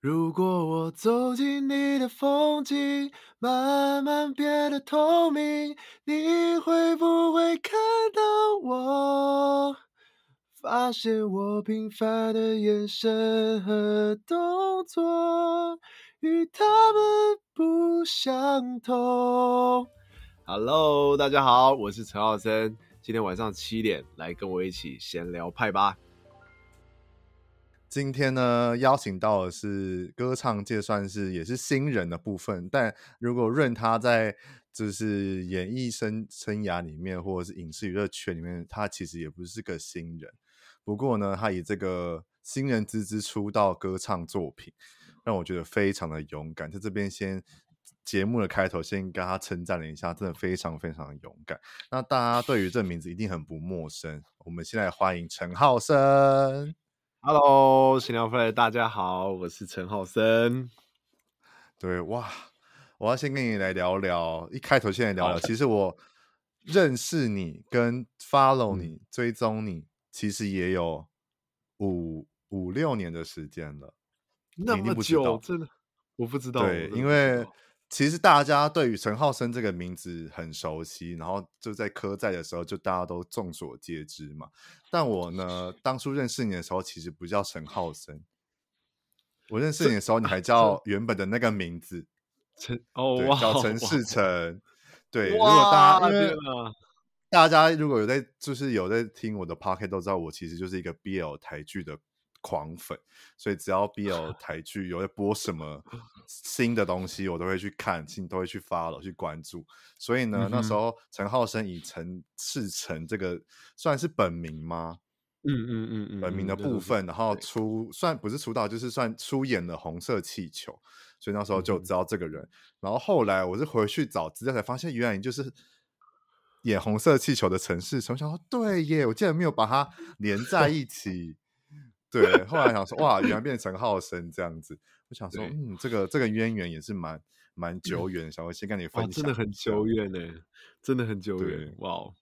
如果我走进你的风景，慢慢变得透明，你会不会看到我？发现我平凡的眼神和动作与他们不相同。Hello，大家好，我是陈浩森，今天晚上七点来跟我一起闲聊派吧。今天呢，邀请到的是歌唱界算是也是新人的部分，但如果论他在就是演艺生生涯里面，或者是影视娱乐圈里面，他其实也不是个新人。不过呢，他以这个新人之姿出道歌唱作品，让我觉得非常的勇敢。在这边先节目的开头，先跟他称赞了一下，真的非常非常的勇敢。那大家对于这名字一定很不陌生，我们现在欢迎陈浩生。Hello，闲聊派的大家好，我是陈浩森。对，哇，我要先跟你来聊聊，一开头先来聊聊，其实我认识你跟 follow 你、嗯、追踪你。其实也有五五六年的时间了，那么久，真的我不知道。对，因为其实大家对于陈浩生这个名字很熟悉，然后就在科在的时候，就大家都众所皆知嘛。但我呢，当初认识你的时候，其实不叫陈浩生。我认识你的时候，你还叫原本的那个名字陈哦，叫陈世成。对，如果大家因为。大家如果有在，就是有在听我的 podcast 都知道我其实就是一个 BL 台剧的狂粉，所以只要 BL 台剧有在播什么新的东西，我都会去看，都会去 follow 去关注。所以呢，嗯、那时候陈浩生以陈世成这个算是本名吗？嗯嗯嗯嗯，本名的部分，然后出算不是出道，就是算出演了《红色气球》，所以那时候就知道这个人。嗯、然后后来我是回去找资料才发现，原来你就是。演红色气球的陈世成，我想说对耶，我竟然没有把它连在一起。对，后来想说哇，原来变成浩森这样子。我想说，嗯，这个这个渊源也是蛮蛮久远，想要先跟你分享，真的很久。远呢，真的很久远，哇。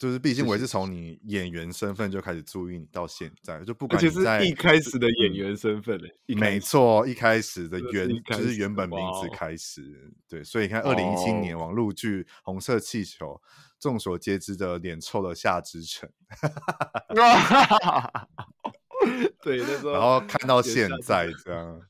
就是，毕竟我也是从你演员身份就开始注意你到现在，就不管你在一开始的演员身份嘞，没错，一开始的原就是原本名字开始，对，所以你看二零一七年网络剧《红色气球》，众所皆知的脸臭的夏之诚，对，那时候，然后看到现在这样，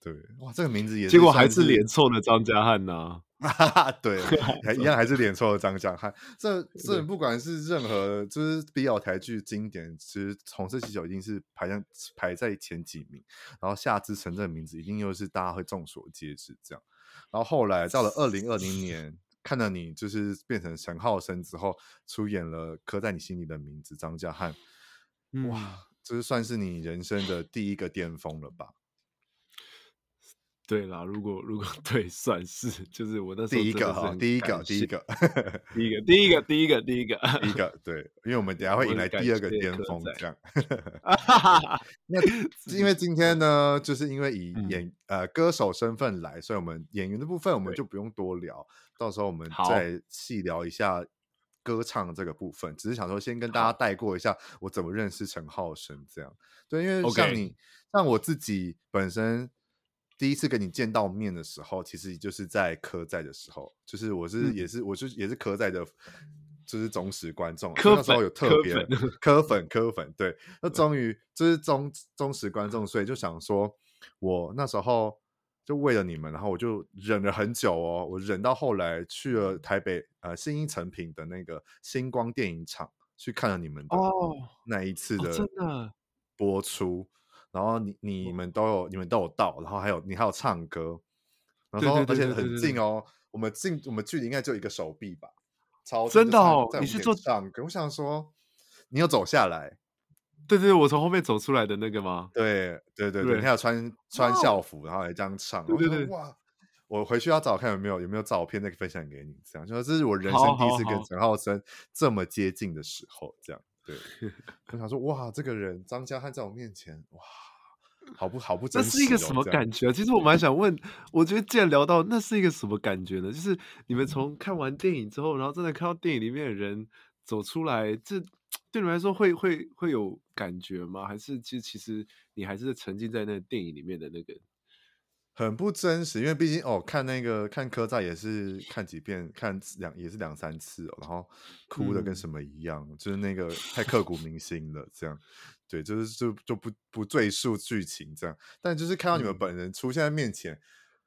对，哇，这个名字也结果还是脸臭的张家汉呐。哈哈，对，还一样还是脸臭的张家汉。这这不管是任何就是 BL 台剧经典，其实《红色气球》一定是排在排在前几名。然后夏之城这个名字一定又是大家会众所皆知这样。然后后来到了二零二零年，看到你就是变成陈浩生之后，出演了《刻在你心里的名字》张家汉，哇，这是算是你人生的第一个巅峰了吧？对啦，如果如果 对，算是就是我那时候第一个哈，第一个，第一个，第一个，第一个，第一个，第一个，第一个，对，因为我们等下会迎来第二个巅峰，这样。那因为今天呢，就是因为以演、嗯、呃歌手身份来，所以我们演员的部分我们就不用多聊，到时候我们再细聊一下歌唱这个部分。只是想说，先跟大家带过一下我怎么认识陈浩生这样。对，因为像你，像我自己本身。第一次跟你见到面的时候，其实就是在科在的时候，就是我是也是、嗯、我是也是科在的，就是忠实观众。科那时候有特别 科粉科粉，对，那终于就是忠忠实观众，所以就想说，我那时候就为了你们，然后我就忍了很久哦，我忍到后来去了台北呃新一成品的那个星光电影厂去看了你们的那一次的播出。哦哦然后你你们。都有你们都有到，然后还有你还有唱歌，然后而且很近哦，我们近我们距离应该就一个手臂吧，超真的哦，你是做唱歌，我想说你有走下来，对对，我从后面走出来的那个吗？对对对对，你还有穿穿校服，然后还这样唱，对对对，哇，我回去要找看有没有有没有照片那个分享给你，这样就说这是我人生第一次跟陈浩森这么接近的时候，这样。对，我想说，哇，这个人张家汉在我面前，哇，好不好不真实、哦？这是一个什么感觉？其实我蛮想问，我觉得既然聊到，那是一个什么感觉呢？就是你们从看完电影之后，然后真的看到电影里面的人走出来，这对你们来说会会会有感觉吗？还是其实其实你还是沉浸在那个电影里面的那个？很不真实，因为毕竟哦，看那个看科在也是看几遍，看两也是两三次哦，然后哭的跟什么一样，嗯、就是那个太刻骨铭心了，这样，对，就是就就不不赘述剧情这样，但就是看到你们本人出现在面前，嗯、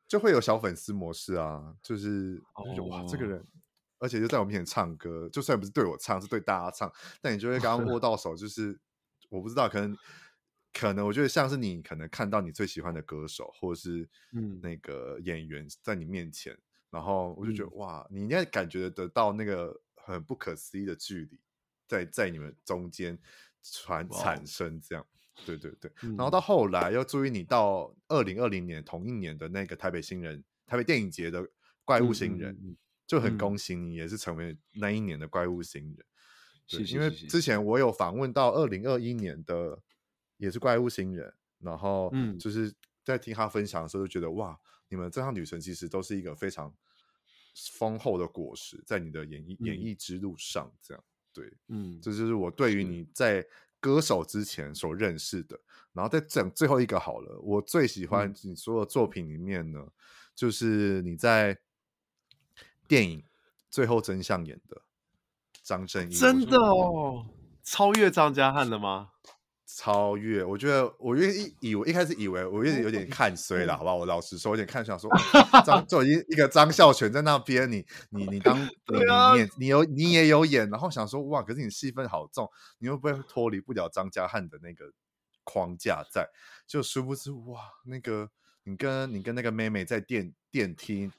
就会有小粉丝模式啊，就是、哦、哇，这个人，而且就在我面前唱歌，就算不是对我唱，是对大家唱，但你就会刚刚握 到手，就是我不知道可能。可能我觉得像是你可能看到你最喜欢的歌手或者是那个演员在你面前，嗯、然后我就觉得、嗯、哇，你应该感觉得到那个很不可思议的距离在在你们中间传产生这样，对对对。嗯、然后到后来又注意你到二零二零年同一年的那个台北新人台北电影节的怪物新人，嗯嗯嗯、就很恭喜你也是成为那一年的怪物新人。对，因为之前我有访问到二零二一年的。也是怪物新人，然后嗯，就是在听他分享的时候，就觉得、嗯、哇，你们这趟旅程其实都是一个非常丰厚的果实，在你的演艺、嗯、演艺之路上，这样对，嗯，这就是我对于你在歌手之前所认识的。然后再讲最后一个好了，我最喜欢你所有作品里面呢，嗯、就是你在电影《最后真相》演的张正义，真的哦，超越张家汉了吗？超越，我觉得我原一以为一开始以为我有点有点看衰了，好吧？我老实说，有点看衰，说张 就一一个张孝全在那边，你你你当 你你也你有你也有演，然后想说哇，可是你戏份好重，你会不会脱离不了张家汉的那个框架在？就殊不知哇，那个你跟你跟那个妹妹在电电梯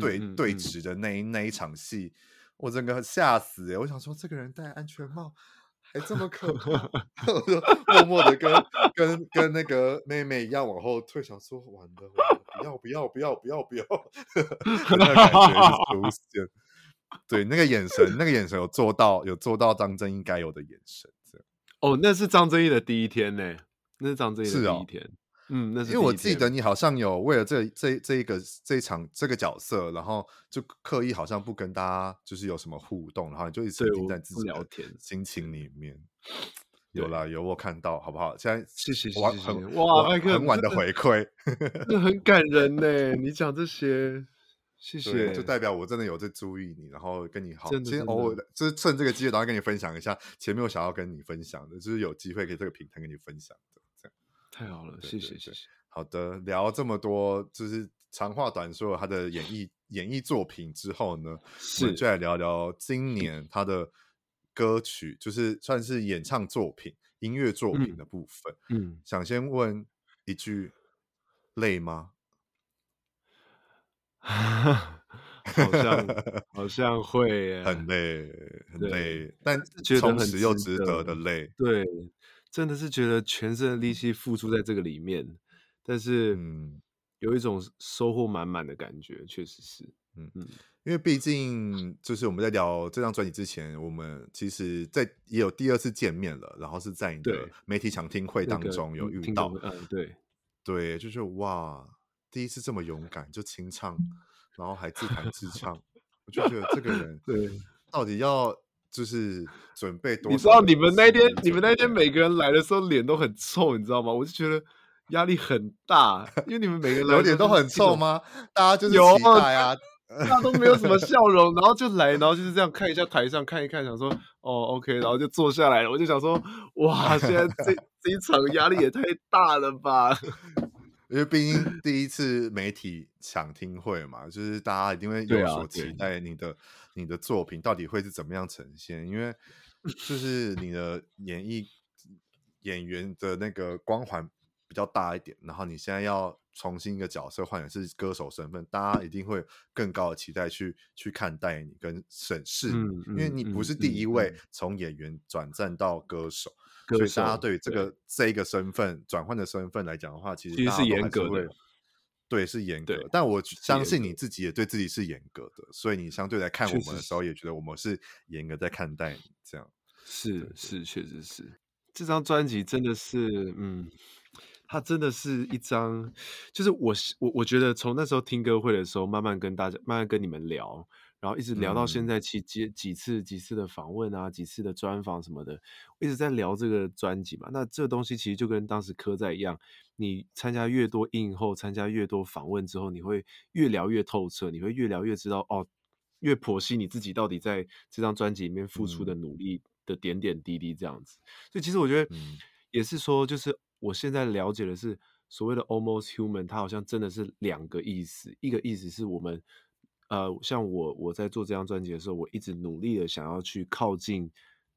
对对峙的那一那一场戏，我整个吓死欸！我想说这个人戴安全帽。还这么可怕，我就默默的跟跟跟那个妹妹一样往后退，想说完了，完了，不要不要不要不要不要，那个感觉出 现，对，那个眼神，那个眼神有做到，有做到张真应该有的眼神。哦，那是张真义的第一天呢，那是张真义的第一天。嗯，那是因为我记得你好像有为了这这这一个这一场这个角色，然后就刻意好像不跟大家就是有什么互动，然后你就一直沉浸在自己聊天心情里面。有啦，有我看到，好不好？现在谢谢谢谢哇，麦克很晚的回馈，这很感人呢。你讲这些，谢 谢，就代表我真的有在注意你，然后跟你好，今天偶尔就是趁这个机会，然后跟你分享一下前面我想要跟你分享的，就是有机会可以这个平台跟你分享的。太好了，谢谢谢谢。好的，聊这么多，就是长话短说他的演艺演艺作品之后呢，是我们就来聊聊今年他的歌曲，就是算是演唱作品、音乐作品的部分。嗯，嗯想先问一句，累吗？好像好像会，很累，很累，但充实又值得的累，对。真的是觉得全身的力气付出在这个里面，但是嗯，有一种收获满满的感觉，确实是，嗯。嗯，因为毕竟就是我们在聊这张专辑之前，我们其实在也有第二次见面了，然后是在你的媒体抢听会当中有遇到，嗯，对。对，就是哇，第一次这么勇敢就清唱，然后还自弹自唱，我就觉得这个人 对。到底要。就是准备多，你知道你们那天，你们那天每个人来的时候脸都很臭，你知道吗？我就觉得压力很大，因为你们每个人脸都很臭吗？大家就是期待啊，大家都没有什么笑容，然后就来，然后就是这样看一下台上，看一看，想说哦，OK，然后就坐下来了。我就想说，哇，现在这 这一场压力也太大了吧？因为毕竟第一次媒体抢听会嘛，就是大家一定会有所期待，你的。你的作品到底会是怎么样呈现？因为就是你的演艺演员的那个光环比较大一点，然后你现在要重新一个角色换的是歌手身份，大家一定会更高的期待去去看待你跟审视你，嗯、因为你不是第一位从演员转战到歌手，所以大家对这个对这一个身份转换的身份来讲的话，其实其实是严格的。对，是严格，但我相信你自己也对自己是严格的，所以你相对来看我们的时候，也觉得我们是严格在看待你这样。是是，确实是。这张专辑真的是，嗯，它真的是一张，就是我我我觉得从那时候听歌会的时候，慢慢跟大家，慢慢跟你们聊，然后一直聊到现在，期几几次几次的访问啊，几次的专访什么的，一直在聊这个专辑嘛。那这个东西其实就跟当时柯在一样，你参加越多映后，参加越多访问之后，你会越聊越透彻，你会越聊越知道哦，越剖析你自己到底在这张专辑里面付出的努力的点点滴滴这样子。所以其实我觉得也是说，就是我现在了解的是所谓的 almost human，它好像真的是两个意思，一个意思是我们。呃，像我我在做这张专辑的时候，我一直努力的想要去靠近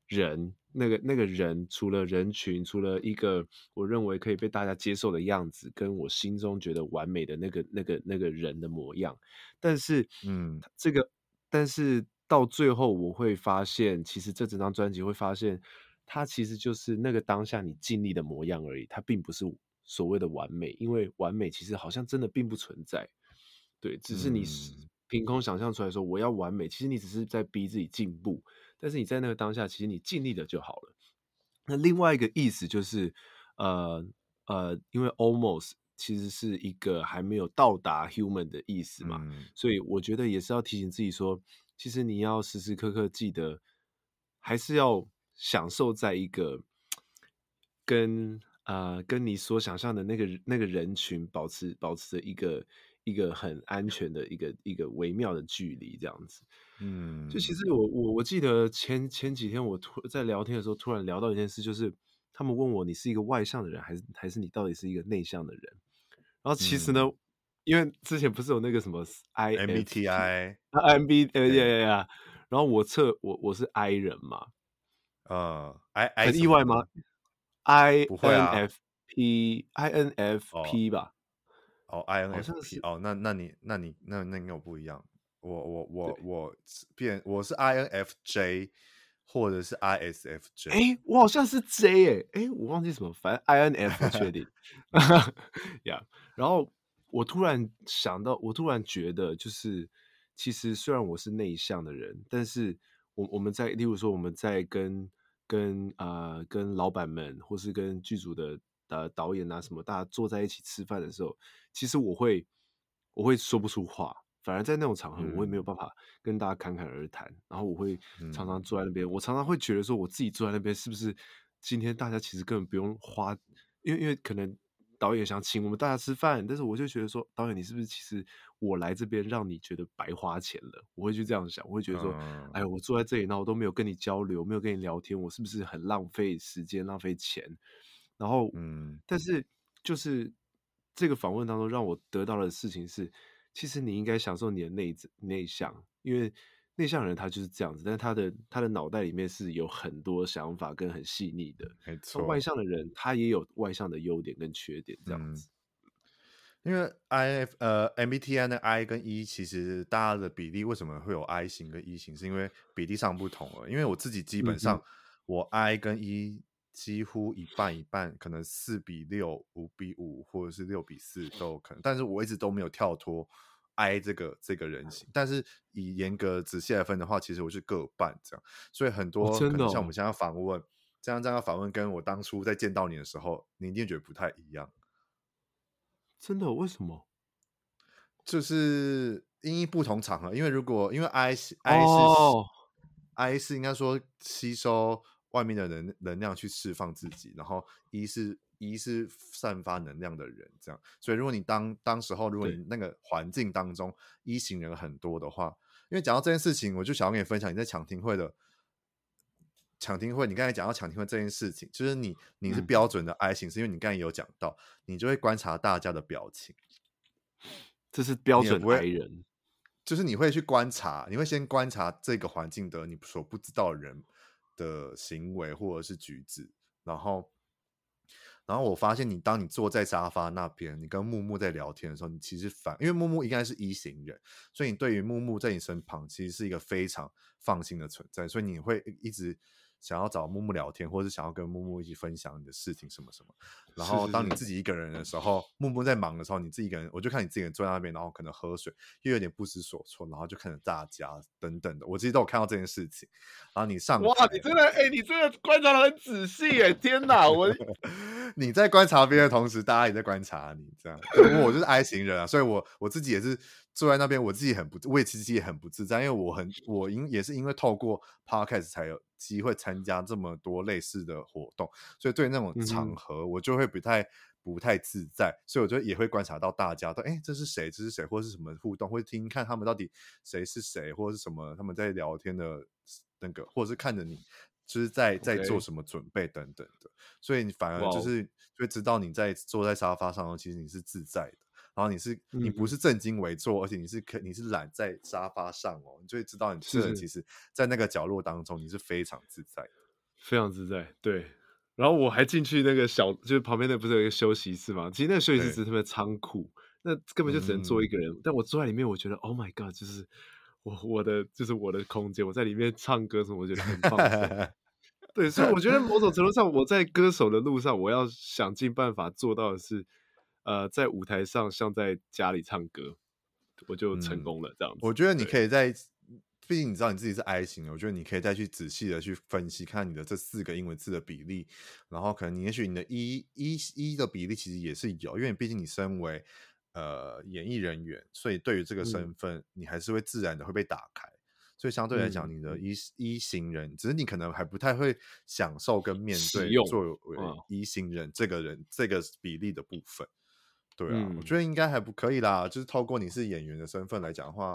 人，那个那个人，除了人群，除了一个我认为可以被大家接受的样子，跟我心中觉得完美的那个那个那个人的模样。但是，嗯，这个，但是到最后我会发现，其实这整张专辑会发现，它其实就是那个当下你尽力的模样而已，它并不是所谓的完美，因为完美其实好像真的并不存在。对，只是你凭空想象出来说我要完美，其实你只是在逼自己进步，但是你在那个当下，其实你尽力了就好了。那另外一个意思就是，呃呃，因为 almost 其实是一个还没有到达 human 的意思嘛，嗯、所以我觉得也是要提醒自己说，其实你要时时刻刻记得，还是要享受在一个跟呃跟你所想象的那个那个人群保持保持着一个。一个很安全的一个一个微妙的距离，这样子，嗯，就其实我我我记得前前几天我突在聊天的时候，突然聊到一件事，就是他们问我，你是一个外向的人，还是还是你到底是一个内向的人？然后其实呢，嗯、因为之前不是有那个什么 I M B T I 啊 M B 呃呀呀呀，然后我测我我是 I 人嘛，呃，I I 很意外吗？I N F P I N F P 吧。哦，INFP 哦，那那你那你那那应该有不一样。我我我我变我是 INFJ 或者是 ISFJ。哎，我好像是 J 哎哎，我忘记什么，反正 INF 不确定。呀，yeah, 然后我突然想到，我突然觉得，就是其实虽然我是内向的人，但是我我们在例如说我们在跟跟啊、呃、跟老板们或是跟剧组的。呃，导演啊，什么，大家坐在一起吃饭的时候，其实我会，我会说不出话，反而在那种场合，我会没有办法跟大家侃侃而谈。嗯、然后我会常常坐在那边，嗯、我常常会觉得说，我自己坐在那边，是不是今天大家其实根本不用花，因为因为可能导演想请我们大家吃饭，但是我就觉得说，导演你是不是其实我来这边让你觉得白花钱了？我会去这样想，我会觉得说，嗯、哎，我坐在这里，那我都没有跟你交流，没有跟你聊天，我是不是很浪费时间，浪费钱？然后，嗯，但是就是这个访问当中让我得到的事情是，其实你应该享受你的内内向，因为内向人他就是这样子，但是他的他的脑袋里面是有很多想法跟很细腻的。没错，外向的人他也有外向的优点跟缺点，这样子。嗯、因为 I F 呃 MBTI 的 I 跟 E 其实大家的比例为什么会有 I 型跟 E 型，是因为比例上不同了。因为我自己基本上我 I 跟 E。几乎一半一半，可能四比六、五比五，或者是六比四都有可能。但是我一直都没有跳脱 I 这个这个人形。但是以严格仔细来分的话，其实我是各半这样。所以很多可能像我们现在访问、哦、这样这样访问，跟我当初在见到你的时候，你一定觉得不太一样。真的？为什么？就是因不同场合，因为如果因为 I 是 I 是、哦、I 是应该说吸收。外面的能能量去释放自己，然后一是一是散发能量的人，这样。所以如果你当当时候，如果你那个环境当中一行人很多的话，因为讲到这件事情，我就想要跟你分享你在抢听会的抢听会，你刚才讲到抢听会这件事情，就是你你是标准的 I 型，嗯、是因为你刚才有讲到，你就会观察大家的表情，这是标准 I 人，就是你会去观察，你会先观察这个环境的你所不知道的人。的行为或者是举止，然后，然后我发现你，当你坐在沙发那边，你跟木木在聊天的时候，你其实反，因为木木应该是一行人，所以你对于木木在你身旁，其实是一个非常放心的存在，所以你会一直想要找木木聊天，或者是想要跟木木一起分享你的事情什么什么。然后当你自己一个人的时候，木木在忙的时候，你自己一个人，我就看你自己人坐在那边，然后可能喝水，又有点不知所措，然后就看着大家等等的。我其实都有看到这件事情。然后你上哇，你真的哎、欸，你真的观察的很仔细哎，天哪！我 你在观察别人的同时，大家也在观察你，这样。我就是 I 型人啊，所以我我自己也是。坐在那边，我自己很不，我也其实也很不自在，因为我很，我因也是因为透过 podcast 才有机会参加这么多类似的活动，所以对那种场合我就会不太不太自在，嗯、所以我觉得也会观察到大家都，哎，这是谁？这是谁？或者是什么互动？或者听看他们到底谁是谁，或者是什么他们在聊天的那个，或者是看着你就是在在做什么准备等等的，所以你反而就是会知道你在坐在沙发上，其实你是自在的。然后你是你不是正襟危坐，嗯、而且你是可你是懒在沙发上哦，你就会知道你这个人其实，在那个角落当中，你是非常自在的，非常自在。对，然后我还进去那个小，就是旁边那不是有一个休息室吗？其实那个休息室只是特别仓库，那根本就只能坐一个人。嗯、但我坐在里面，我觉得 Oh my God，就是我我的就是我的空间，我在里面唱歌什么，我觉得很放松。对，所以我觉得某种程度上，我在歌手的路上，我要想尽办法做到的是。呃，在舞台上像在家里唱歌，我就成功了。这样子，我觉得你可以在，毕竟你知道你自己是 I 型的，我觉得你可以再去仔细的去分析，看你的这四个英文字的比例，然后可能你也许你的一一一的比例其实也是有，因为毕竟你身为呃演艺人员，所以对于这个身份，嗯、你还是会自然的会被打开，所以相对来讲，你的 E E 型人，只是你可能还不太会享受跟面对作为一型人这个人这个比例的部分。对啊，嗯、我觉得应该还不可以啦。就是透过你是演员的身份来讲的话，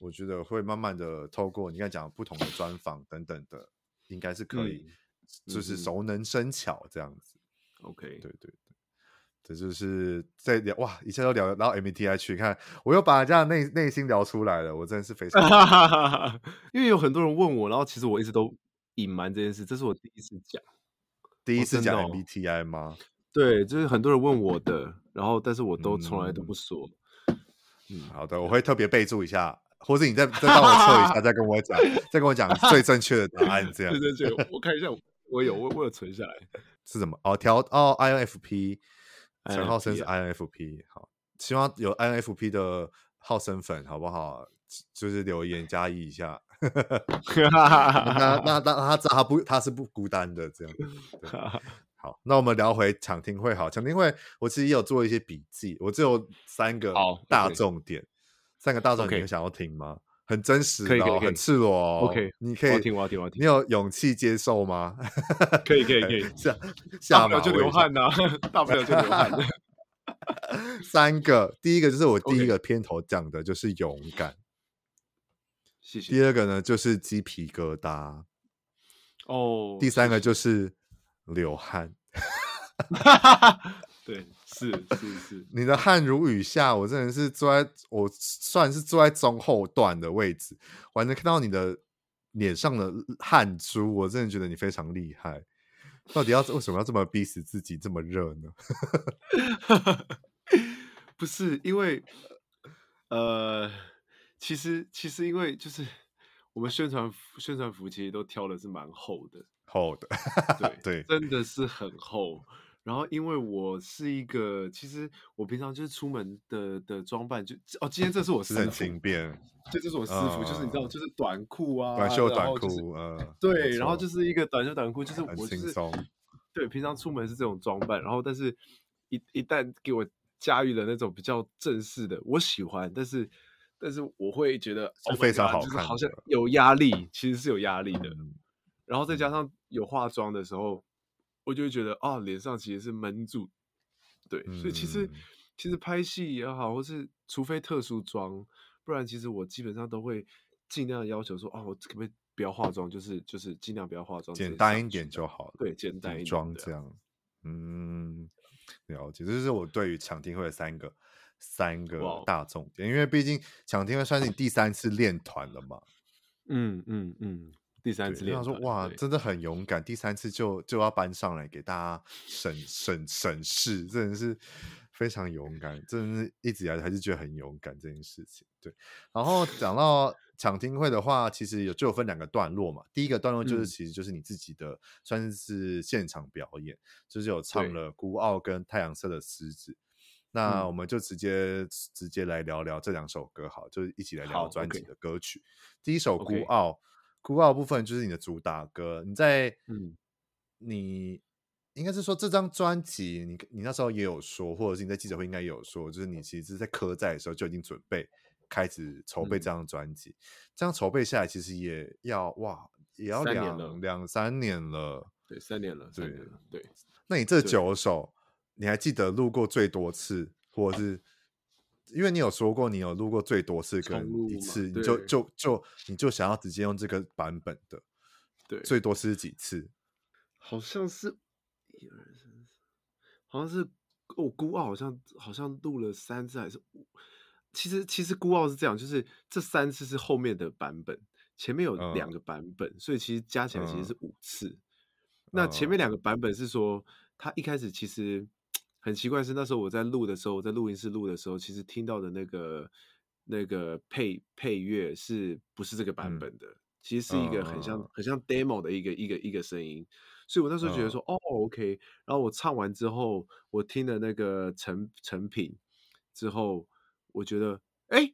我觉得会慢慢的透过你刚才讲不同的专访等等的，应该是可以，嗯、就是熟能生巧这样子。OK，对对对，这就是在聊哇，一下都聊到 MBTI 去看，我又把人家的内内心聊出来了，我真的是非常，因为有很多人问我，然后其实我一直都隐瞒这件事，这是我第一次讲，第一次讲 MBTI 吗？对，就是很多人问我的，然后但是我都从来都不说。嗯，好的，我会特别备注一下，或者你再再帮我测一下，再跟我讲，再跟我讲最正确的答案，这样。对对对，我看一下，我有，我我有存下来。是什么？哦，调哦，INFP，陈浩生是 INFP，好，希望有 INFP 的浩生粉，好不好？就是留言加一一下。那那那他知道他不他是不孤单的，这样。好，那我们聊回抢听会。好，抢听会，我其实也有做一些笔记。我只有三个大重点，三个大重点，你想要听吗？很真实的，很赤裸。OK，你可以听，我要听，我要听。你有勇气接受吗？可以，可以，可以。下下不了就流汗呐，大不了就流汗。三个，第一个就是我第一个片头讲的，就是勇敢。谢谢。第二个呢，就是鸡皮疙瘩。哦。第三个就是。流汗，对，是是是，你的汗如雨下，我真的是坐在，我算是坐在中后段的位置，我还能看到你的脸上的汗珠，我真的觉得你非常厉害。到底要为什么要这么逼死自己，这么热呢？不是因为，呃，其实其实因为就是我们宣传宣传服其实都挑的是蛮厚的。厚的，对对，真的是很厚。然后，因为我是一个，其实我平常就是出门的的装扮就哦，今天这是我私服，很轻便，就这是我私服，就是你知道，就是短裤啊，短袖短裤，嗯，对，然后就是一个短袖短裤，就是我就是对，平常出门是这种装扮，然后但是一一旦给我驾驭了那种比较正式的，我喜欢，但是但是我会觉得是非常好看，好像有压力，其实是有压力的。然后再加上有化妆的时候，我就会觉得啊，脸上其实是闷住，对，嗯、所以其实其实拍戏也好，或是除非特殊妆，不然其实我基本上都会尽量要求说，哦，我可不可以不要化妆，就是就是尽量不要化妆，简单一点就好。了，对，简单一点妆这样，嗯，了解，这就是我对于抢听会的三个三个大重点，哇因为毕竟抢听会算是你第三次练团了嘛，嗯嗯嗯。第三次，他说：“哇，真的很勇敢，第三次就就要搬上来给大家审审审视，真的是非常勇敢，真的是一直以来还是觉得很勇敢这件事情。对，然后讲到抢听会的话，其实有就有分两个段落嘛。第一个段落就是其实就是你自己的，嗯、算是现场表演，就是有唱了《孤傲》跟《太阳色的狮子》。那我们就直接、嗯、直接来聊聊这两首歌，好，就是一起来聊专辑的歌曲。第一首《孤傲》孤傲部分就是你的主打歌。你在，嗯，你应该是说这张专辑，你你那时候也有说，或者是你在记者会应该也有说，就是你其实是在科在的时候就已经准备开始筹备这张专辑。嗯、这样筹备下来，其实也要哇，也要两两三年了。对，三年了，三年了。对，那你这九首。你还记得录过最多次，或者是因为你有说过你有录过最多次跟一次，你就就就你就想要直接用这个版本的，对，最多是几次？好像是一二三四，好像是哦，孤傲好像好像录了三次还是五？其实其实孤傲是这样，就是这三次是后面的版本，前面有两个版本，嗯，所以其实加起来其实是五次。嗯，那前面两个版本是说，他一开始其实。很奇怪是那时候我在录的时候，我在录音室录的时候，其实听到的那个那个配配乐是不是这个版本的？嗯、其实是一个很像、哦、很像 demo 的一个一个一个声音，所以我那时候觉得说哦，哦，OK。然后我唱完之后，我听了那个成成品之后，我觉得哎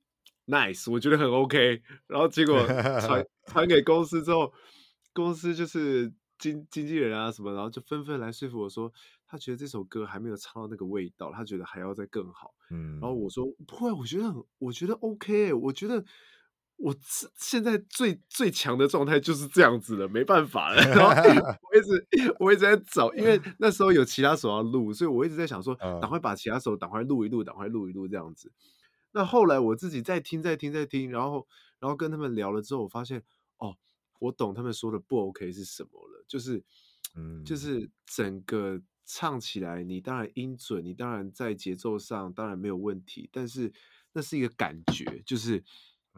，nice，我觉得很 OK。然后结果传 传给公司之后，公司就是经经纪人啊什么，然后就纷纷来说服我说。他觉得这首歌还没有唱到那个味道，他觉得还要再更好。嗯，然后我说不会，我觉得很，我觉得 OK，我觉得我现在最最强的状态就是这样子了，没办法了。然后 我一直我一直在找，因为那时候有其他手要录，所以我一直在想说，赶快把其他手赶快录一录，赶快录一录这样子。那后来我自己再听，再听，再听，然后然后跟他们聊了之后，我发现哦，我懂他们说的不 OK 是什么了，就是嗯，就是整个。唱起来，你当然音准，你当然在节奏上当然没有问题，但是那是一个感觉，就是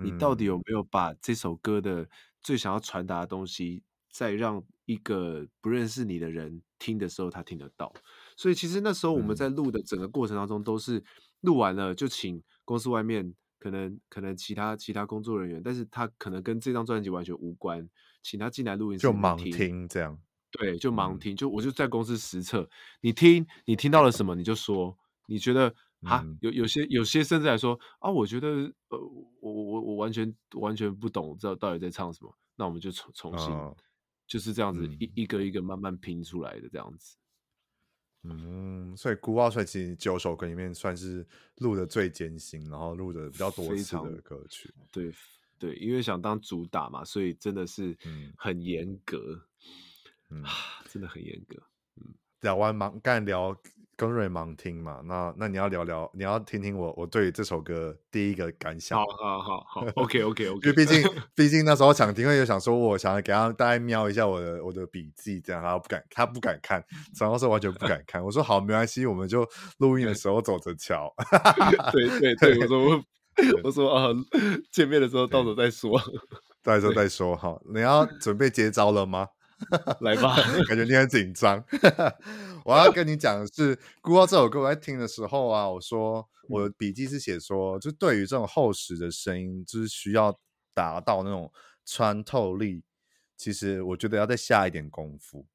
你到底有没有把这首歌的最想要传达的东西，再让一个不认识你的人听的时候，他听得到。所以其实那时候我们在录的整个过程当中，都是录完了就请公司外面可能可能其他其他工作人员，但是他可能跟这张专辑完全无关，请他进来录音室就盲听这样。对，就盲听，就我就在公司实测。你听，你听到了什么，你就说。你觉得啊，有有些有些甚至来说啊，我觉得呃，我我我完全完全不懂，知道到底在唱什么。那我们就重重新，哦，就是这样子一一个一个慢慢拼出来的这样子。嗯，所以《孤傲》帅其实九首歌里面算是录的最艰辛，然后录的比较多次的歌曲。对对，因为想当主打嘛，所以真的是很严格。嗯，真的很严格。嗯，聊完盲干聊跟瑞盲听嘛，那那你要聊聊，你要听听我我对这首歌第一个感想。好好好好，OK OK OK。因为毕竟 毕竟那时候抢听会有想说，我想要给他大概瞄一下我的我的笔记，这样他不敢他不敢看，然后是完全不敢看。我说好，没关系，我们就录音的时候走着瞧。对对对，我说我说啊，见面的时候到时候再说，到时候再说哈。你要准备接招了吗？来吧，感觉你很紧张。我要跟你讲的是，《孤傲》这首歌我在听的时候啊，我说我的笔记是写说，就对于这种厚实的声音，就是需要达到那种穿透力，其实我觉得要再下一点功夫。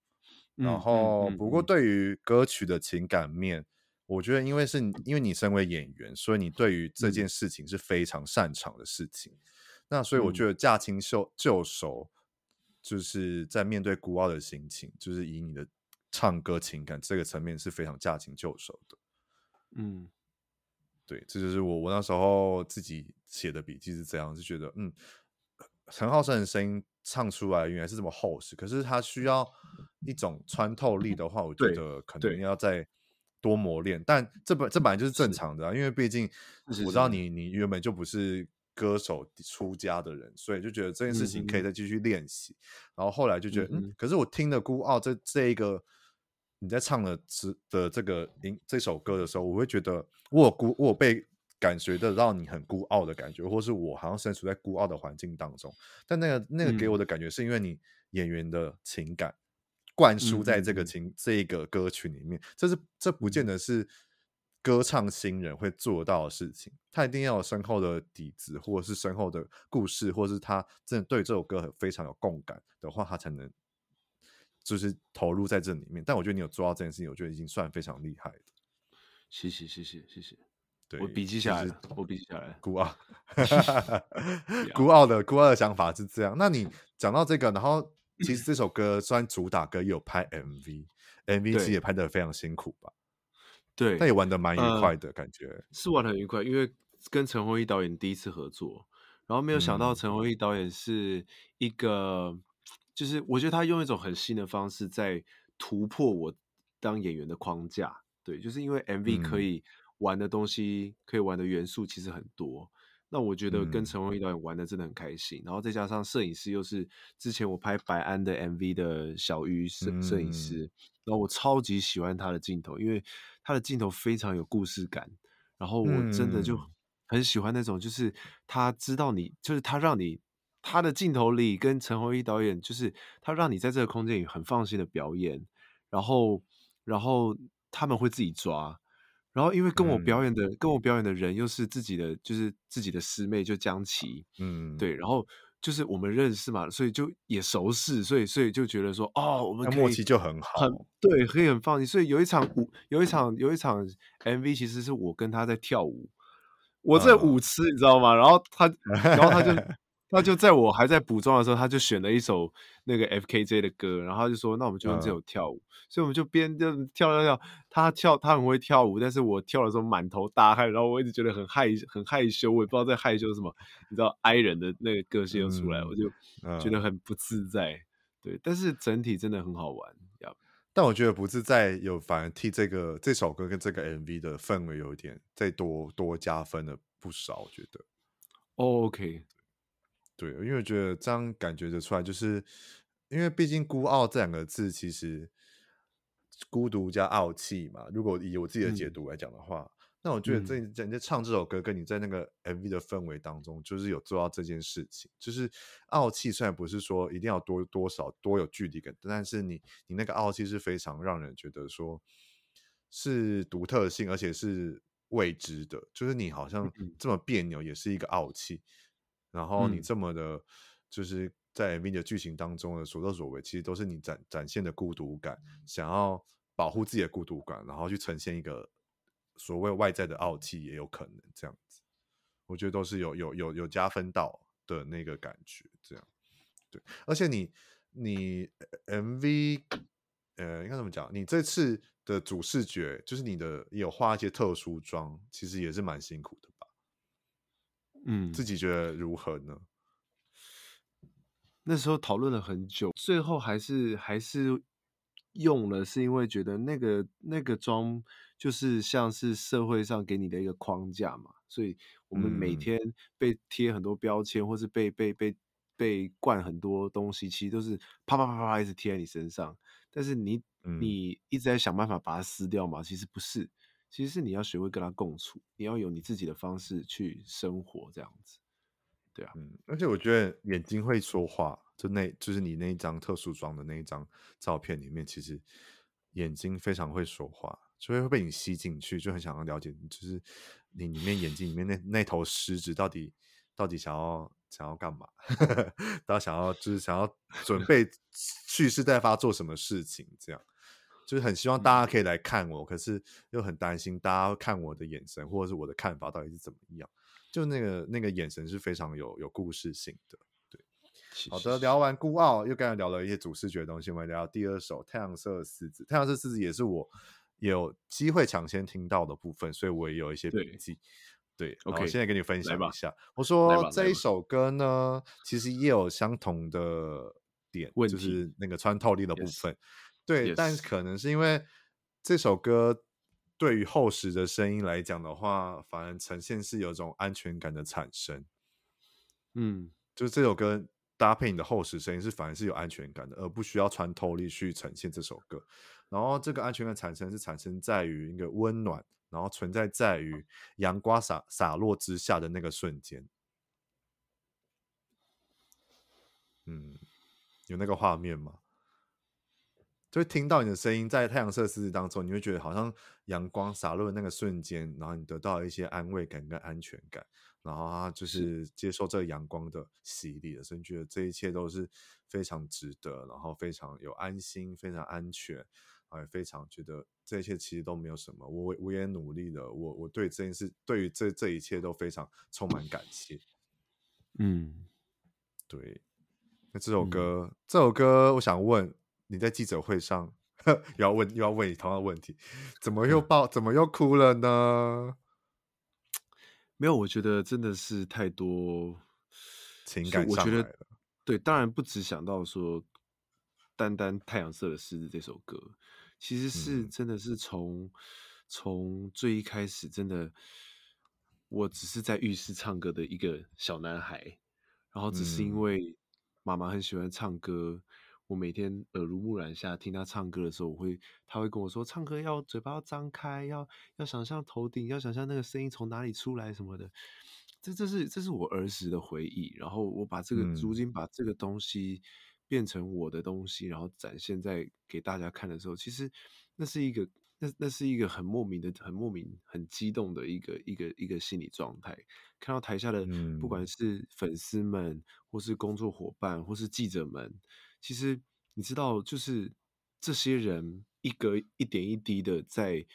然后，不过对于歌曲的情感面，我觉得因为是因为你身为演员，所以你对于这件事情是非常擅长的事情。那所以我觉得驾轻就就熟。就是在面对孤傲的心情，就是以你的唱歌情感这个层面是非常驾轻就熟的。嗯，对，这就是我我那时候自己写的笔记是这样，就觉得嗯，陈浩生的声音唱出来原来是这么厚实，可是他需要一种穿透力的话，我觉得可能要再多磨练。但这本这本来就是正常的啊，因为毕竟我知道你你原本就不是。歌手出家的人，所以就觉得这件事情可以再继续练习。嗯、然后后来就觉得，嗯，嗯，可是我听的孤傲这这一个你在唱的词的这个音这首歌的时候，我会觉得我孤我被感觉得到你很孤傲的感觉，或是我好像身处在孤傲的环境当中。但那个那个给我的感觉是因为你演员的情感灌输在这个情、嗯、这个歌曲里面，这是这不见得是歌唱新人会做到的事情，他一定要有深厚的底子，或者是深厚的故事，或者是他真的对这首歌非常有共感的话，他才能就是投入在这里面。但我觉得你有做到这件事情，我觉得已经算非常厉害的。谢谢谢谢谢谢，对，我笔记下来了，我笔记下来了。孤傲，孤傲的孤傲的想法是这样。那你讲到这个，然后其实这首歌虽然主打歌也有拍 MV，MV 其实也拍的非常辛苦吧？对，但也玩的蛮愉快的感觉，呃，是玩的很愉快，因为跟陈鸿毅导演第一次合作，然后没有想到陈鸿毅导演是一个，嗯、就是我觉得他用一种很新的方式在突破我当演员的框架，对，就是因为 MV 可以玩的东西，嗯、可以玩的元素其实很多。那我觉得跟陈鸿毅导演玩的真的很开心，嗯、然后再加上摄影师又是之前我拍白安的 MV 的小鱼摄摄影师，嗯、然后我超级喜欢他的镜头，因为他的镜头非常有故事感，然后我真的就很喜欢那种，就是他知道你，就是他让你他的镜头里跟陈鸿毅导演，就是他让你在这个空间里很放心的表演，然后然后他们会自己抓。然后，因为跟我表演的、嗯、跟我表演的人又是自己的，就是自己的师妹，就江琪，嗯，对。然后就是我们认识嘛，所以就也熟识，所以所以就觉得说，哦，我们默契就很好，很对，可以很放心。所以有一场舞，有一场有一场 MV，其实是我跟他在跳舞，我这舞痴，你知道吗？然后他，然后他就。那就在我还在补妆的时候，他就选了一首那个 FKJ 的歌，然后他就说：“那我们就用这首跳舞。嗯”所以我们就边就跳跳跳，他跳他很会跳舞，但是我跳的时候满头大汗，然后我一直觉得很害很害羞，我也不知道在害羞什么，你知道 I 人的那个个性又出来，嗯、我就觉得很不自在。嗯、对，但是整体真的很好玩。但我觉得不自在有反而替这个这首歌跟这个 MV 的氛围有一点再多多加分了不少，我觉得。Oh, OK。对，因为我觉得这样感觉得出来，就是因为毕竟“孤傲”这两个字，其实孤独加傲气嘛。如果以我自己的解读来讲的话，嗯、那我觉得这人家唱这首歌，跟你在那个 MV 的氛围当中，就是有做到这件事情。就是傲气虽然不是说一定要多多少多有距离感，但是你你那个傲气是非常让人觉得说是独特性，而且是未知的。就是你好像这么别扭，也是一个傲气。然后你这么的，嗯、就是在 MV 的剧情当中的所作所为，其实都是你展展现的孤独感，想要保护自己的孤独感，然后去呈现一个所谓外在的傲气，也有可能这样子。我觉得都是有有有有加分到的那个感觉，这样。对，而且你你 MV，呃，应该怎么讲？你这次的主视觉，就是你的有画一些特殊妆，其实也是蛮辛苦的。嗯，自己觉得如何呢？那时候讨论了很久，最后还是还是用了，是因为觉得那个那个妆就是像是社会上给你的一个框架嘛，所以我们每天被贴很多标签，或是被被被被灌很多东西，其实都是啪啪啪啪一直贴在你身上，但是你你一直在想办法把它撕掉嘛，其实不是。其实是你要学会跟他共处，你要有你自己的方式去生活，这样子，对啊，嗯，而且我觉得眼睛会说话，就那，就是你那一张特殊妆的那一张照片里面，其实眼睛非常会说话，就会被你吸进去，就很想要了解，就是你里面眼睛里面那那头狮子到底到底想要想要干嘛，到底想要就是想要准备蓄势待发做什么事情，这样。就是很希望大家可以来看我，嗯、可是又很担心大家看我的眼神或者是我的看法到底是怎么样。就那个那个眼神是非常有有故事性的。对，好的，聊完孤傲，又刚才聊了一些主视觉的东西，我们聊第二首《太阳色狮子》。《太阳色狮子》也是我有机会抢先听到的部分，所以我也有一些笔记。对，OK，现在跟你分享一下。我说这一首歌呢，其实也有相同的点，就是那个穿透力的部分。Yes. 对，Yes. 但是可能是因为这首歌对于厚实的声音来讲的话，反而呈现是有种安全感的产生。嗯，就是这首歌搭配你的厚实声音，是反而是有安全感的，而不需要穿透力去呈现这首歌。然后这个安全感产生是产生在于一个温暖，然后存在在于阳光洒洒落之下的那个瞬间。嗯，有那个画面吗？就会听到你的声音在太阳色狮子当中，你会觉得好像阳光洒落的那个瞬间，然后你得到一些安慰感跟安全感，然后他就是接受这个阳光的洗礼了，所以你觉得这一切都是非常值得，然后非常有安心，非常安全，也非常觉得这一切其实都没有什么，我我也努力了，我我对这件事，对于这这一切都非常充满感谢。嗯，对。那这首歌，嗯、这首歌，我想问。你在记者会上 又要问又要问你同样的问题，怎么又爆？怎么又哭了呢？没有，我觉得真的是太多情感上来了。我觉得对，当然不只想到说单单《太阳色的狮子》这首歌，其实是真的是从、嗯、从最一开始，真的我只是在浴室唱歌的一个小男孩，然后只是因为妈妈很喜欢唱歌。我每天耳濡目染下听他唱歌的时候，我会，他会跟我说，唱歌要嘴巴要张开，要要想象头顶，要想象那个声音从哪里出来什么的。这这是这是我儿时的回忆。然后我把这个如今把这个东西变成我的东西，然后展现在给大家看的时候，其实那是一个那那是一个很莫名的、很莫名、很激动的一个一个一个心理状态。看到台下的不管是粉丝们，或是工作伙伴，或是记者们。其实你知道，就是这些人一个一点一滴的在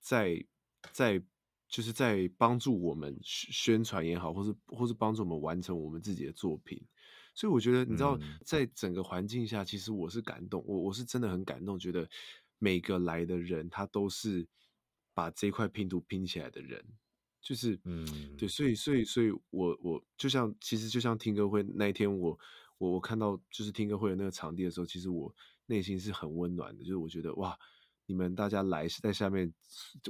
在在，就是在帮助我们宣传也好，或是或是帮助我们完成我们自己的作品。所以我觉得，你知道，在整个环境下，其实我是感动，我我是真的很感动，觉得每个来的人，他都是把这块拼图拼起来的人，就是嗯，对，所以所以所以我我就像其实就像听歌会那一天我。我我我看到就是听歌会的那个场地的时候，其实我内心是很温暖的。就是我觉得哇，你们大家来是在下面，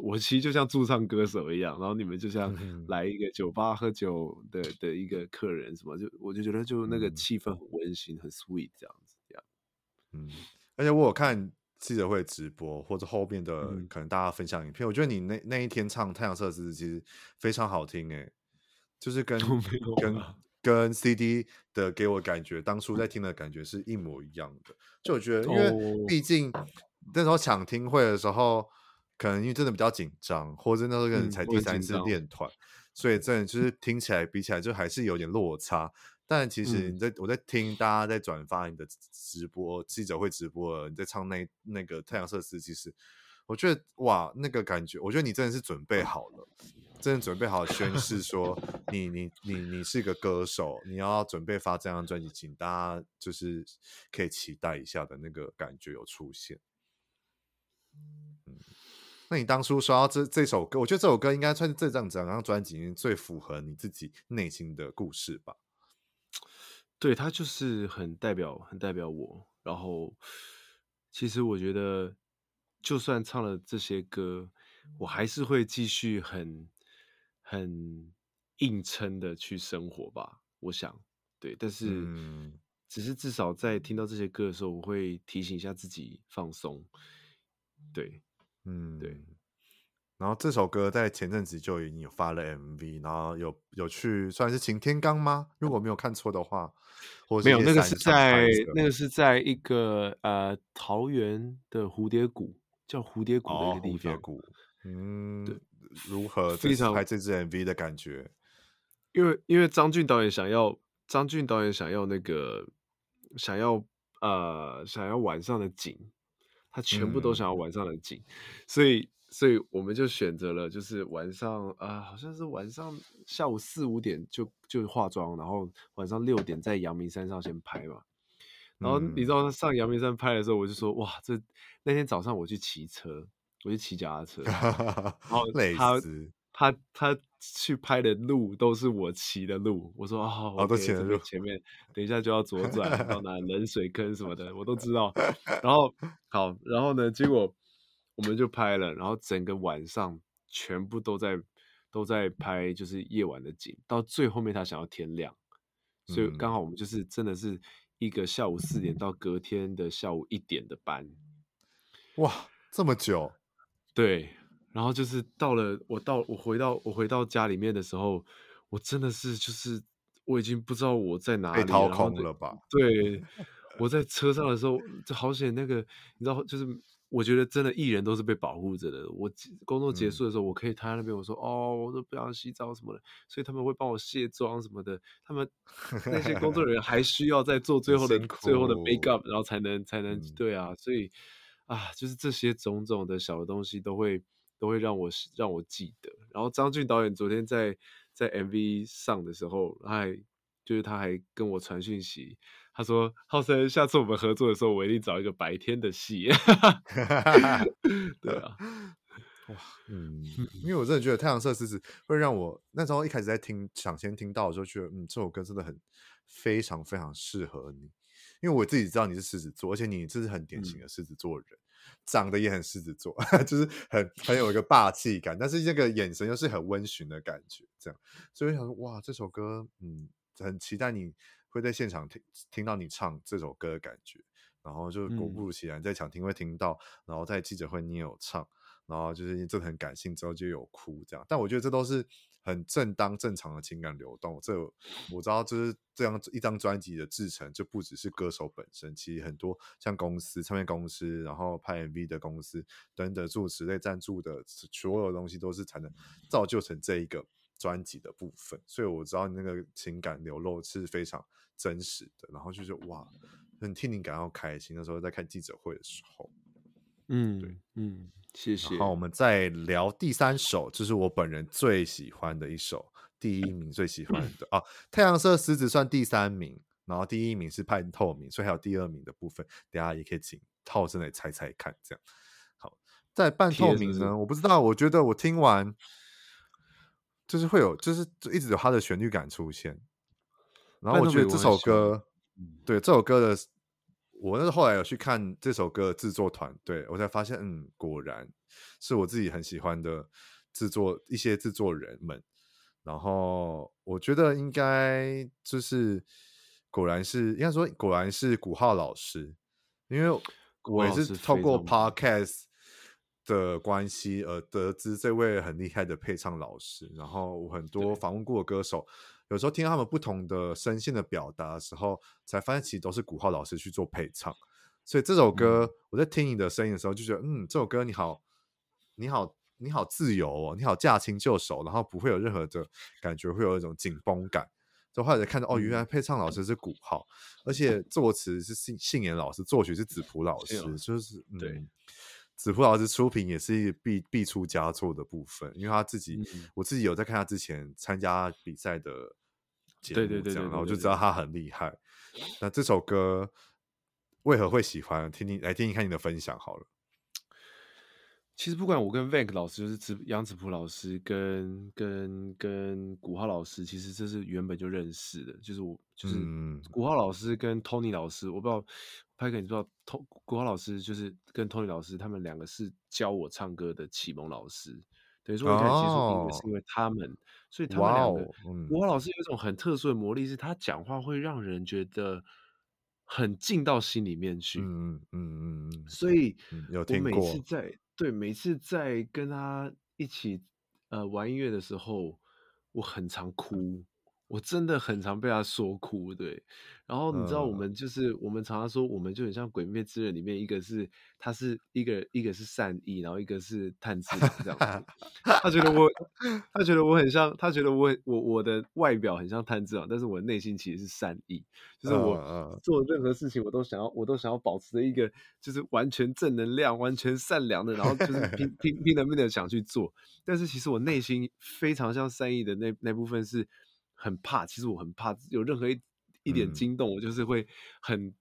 我其实就像驻唱歌手一样，然后你们就像 来一个酒吧喝酒的的一个客人什么，就我就觉得就那个气氛很温馨，嗯、很 sweet 这样子，这样。嗯，而且我有看记者会直播或者后面的可能大家分享影片，嗯、我觉得你那那一天唱《太阳色其实非常好听诶，就是跟跟。跟 CD 的给我感觉，当初在听的感觉是一模一样的。就我觉得，因为毕竟那时候抢听会的时候，可能因为真的比较紧张，或者那时候可能才第三次练团，嗯、所以真的就是听起来比起来就还是有点落差。但其实你在、嗯、我在听大家在转发你的直播记者会直播，你在唱那那个太阳色司，其实我觉得哇，那个感觉，我觉得你真的是准备好了。真的准备好宣誓说你你你你是一个歌手，你要准备发这张专辑，请大家就是可以期待一下的那个感觉有出现。嗯，那你当初说到这这首歌，我觉得这首歌应该算是这张整张专辑最符合你自己内心的故事吧？对，它就是很代表很代表我。然后，其实我觉得，就算唱了这些歌，我还是会继续很。很硬撑的去生活吧，我想，对，但是，嗯，只是至少在听到这些歌的时候，我会提醒一下自己放松，对，嗯，对。然后这首歌在前阵子就已经有发了 MV，然后有有去算是擎天刚吗？如果没有看错的话，或没有，那个是在那个是在一个呃桃园的蝴蝶谷，叫蝴蝶谷的一个地方，哦，嗯，对。如何非常拍这支 MV 的感觉？因为因为张俊导演想要张俊导演想要那个想要呃想要晚上的景，他全部都想要晚上的景，嗯、所以所以我们就选择了就是晚上啊、呃，好像是晚上下午四五点就就化妆，然后晚上六点在阳明山上先拍嘛。然后你知道他上阳明山拍的时候，我就说哇，这那天早上我去骑车。我就骑脚踏车，然后他他他去拍的路都是我骑的路。我说哦，我都骑的路，前面等一下就要左转到哪 冷水坑什么的，我都知道。然后好，然后呢，结果我们就拍了，然后整个晚上全部都在都在拍，就是夜晚的景。到最后面他想要天亮，所以刚好我们就是真的是一个下午四点到隔天的下午一点的班。哇，这么久！对，然后就是到了我到我回到我回到家里面的时候，我真的是就是我已经不知道我在哪里，被掏空了吧？对，我在车上的时候就好险，那个你知道，就是我觉得真的艺人都是被保护着的。我工作结束的时候，我可以躺在那边，我说、嗯、哦，我都不想洗澡什么的，所以他们会帮我卸妆什么的。他们那些工作人员还需要再做最后的最后的 make up，然后才能才能、嗯、对啊，所以啊，就是这些种种的小的东西都会都会让我让我记得。然后张俊导演昨天在在 MV 上的时候，他还就是他还跟我传讯息。他说：“浩森，下次我们合作的时候，我一定找一个白天的戏。”对啊，哇，嗯，因为我真的觉得《太阳色狮子》会让我那时候一开始在听，抢先听到的时候，觉得嗯，这首歌真的很非常非常适合你，因为我自己知道你是狮子座，而且你这是很典型的狮子座人，嗯、长得也很狮子座，就是很很有一个霸气感，但是这个眼神又是很温驯的感觉，这样，所以我想说，哇，这首歌，嗯，很期待你。会在现场听听到你唱这首歌的感觉，然后就果不其然，在场听会听到，嗯、然后在记者会你也有唱，然后就是真的很感性，之后就有哭这样。但我觉得这都是很正当正常的情感流动。这我知道，就是这样一张专辑的制成，就不只是歌手本身，其实很多像公司、唱片公司，然后拍 MV 的公司等等诸如此类赞助的所有的东西，都是才能造就成这一个。专辑的部分，所以我知道你那个情感流露是非常真实的，然后就是哇，很替你感到开心。那时候在看记者会的时候，嗯，对，嗯，谢谢。好，我们再聊第三首，就是我本人最喜欢的一首，第一名最喜欢的啊，太阳色狮子算第三名，然后第一名是半透明，所以还有第二名的部分，大家也可以请浩森来猜猜看，这样。好，在半透明呢，我不知道，我觉得我听完。就是会有，就是一直有它的旋律感出现，然后我觉得这首歌，对这首歌的，我那时候后来有去看这首歌的制作团队，我才发现，嗯，果然是我自己很喜欢的制作一些制作人们，然后我觉得应该就是果然是应该说果然是古浩老师，因为我也是透过 Podcast。的关系而得知这位很厉害的配唱老师，然后我很多访问过的歌手，有时候听到他们不同的声线的表达的时候，才发现其实都是古浩老师去做配唱。所以这首歌、嗯、我在听你的声音的时候，就觉得嗯，这首歌你好，你好，你好自由哦，你好驾轻就熟，然后不会有任何的感觉，会有一种紧绷感。就后来看到哦，原来配唱老师是古浩，而且作词是信信言老师，作曲是子谱老师，就是、嗯、对。子普老师出品也是一必必出佳作的部分，因为他自己，嗯、我自己有在看他之前参加比赛的节目，对对对，然后我就知道他很厉害。那这首歌为何会喜欢？听听来听听看你的分享好了。其实不管我跟 Vank 老师，就是子杨子普老师跟跟跟古浩老师，其实这是原本就认识的，就是我就是古浩老师跟 Tony 老师，我不知道。拍给你知道，托古浩老师就是跟 Tony 老师，他们两个是教我唱歌的启蒙老师。等于说，我开始接触音乐是因为他们，哦、所以他们两个，古、浩、嗯、老师有一种很特殊的魔力，是他讲话会让人觉得很进到心里面去。嗯嗯嗯嗯。所以，我每次在对每次在跟他一起呃玩音乐的时候，我很常哭。我真的很常被他说哭，对。然后你知道，我们就是、嗯、我们常常说，我们就很像《鬼灭之刃》里面一个是他是一个一个是善意，然后一个是炭治郎这样子。他觉得我，他觉得我很像，他觉得我我我的外表很像炭治郎，但是我的内心其实是善意，就是我做任何事情我都想要，我都想要保持着一个就是完全正能量、完全善良的，然后就是拼拼拼了命的想去做。但是其实我内心非常像善意的那那部分是。很怕，其实我很怕有任何一一点惊动，嗯、我就是会很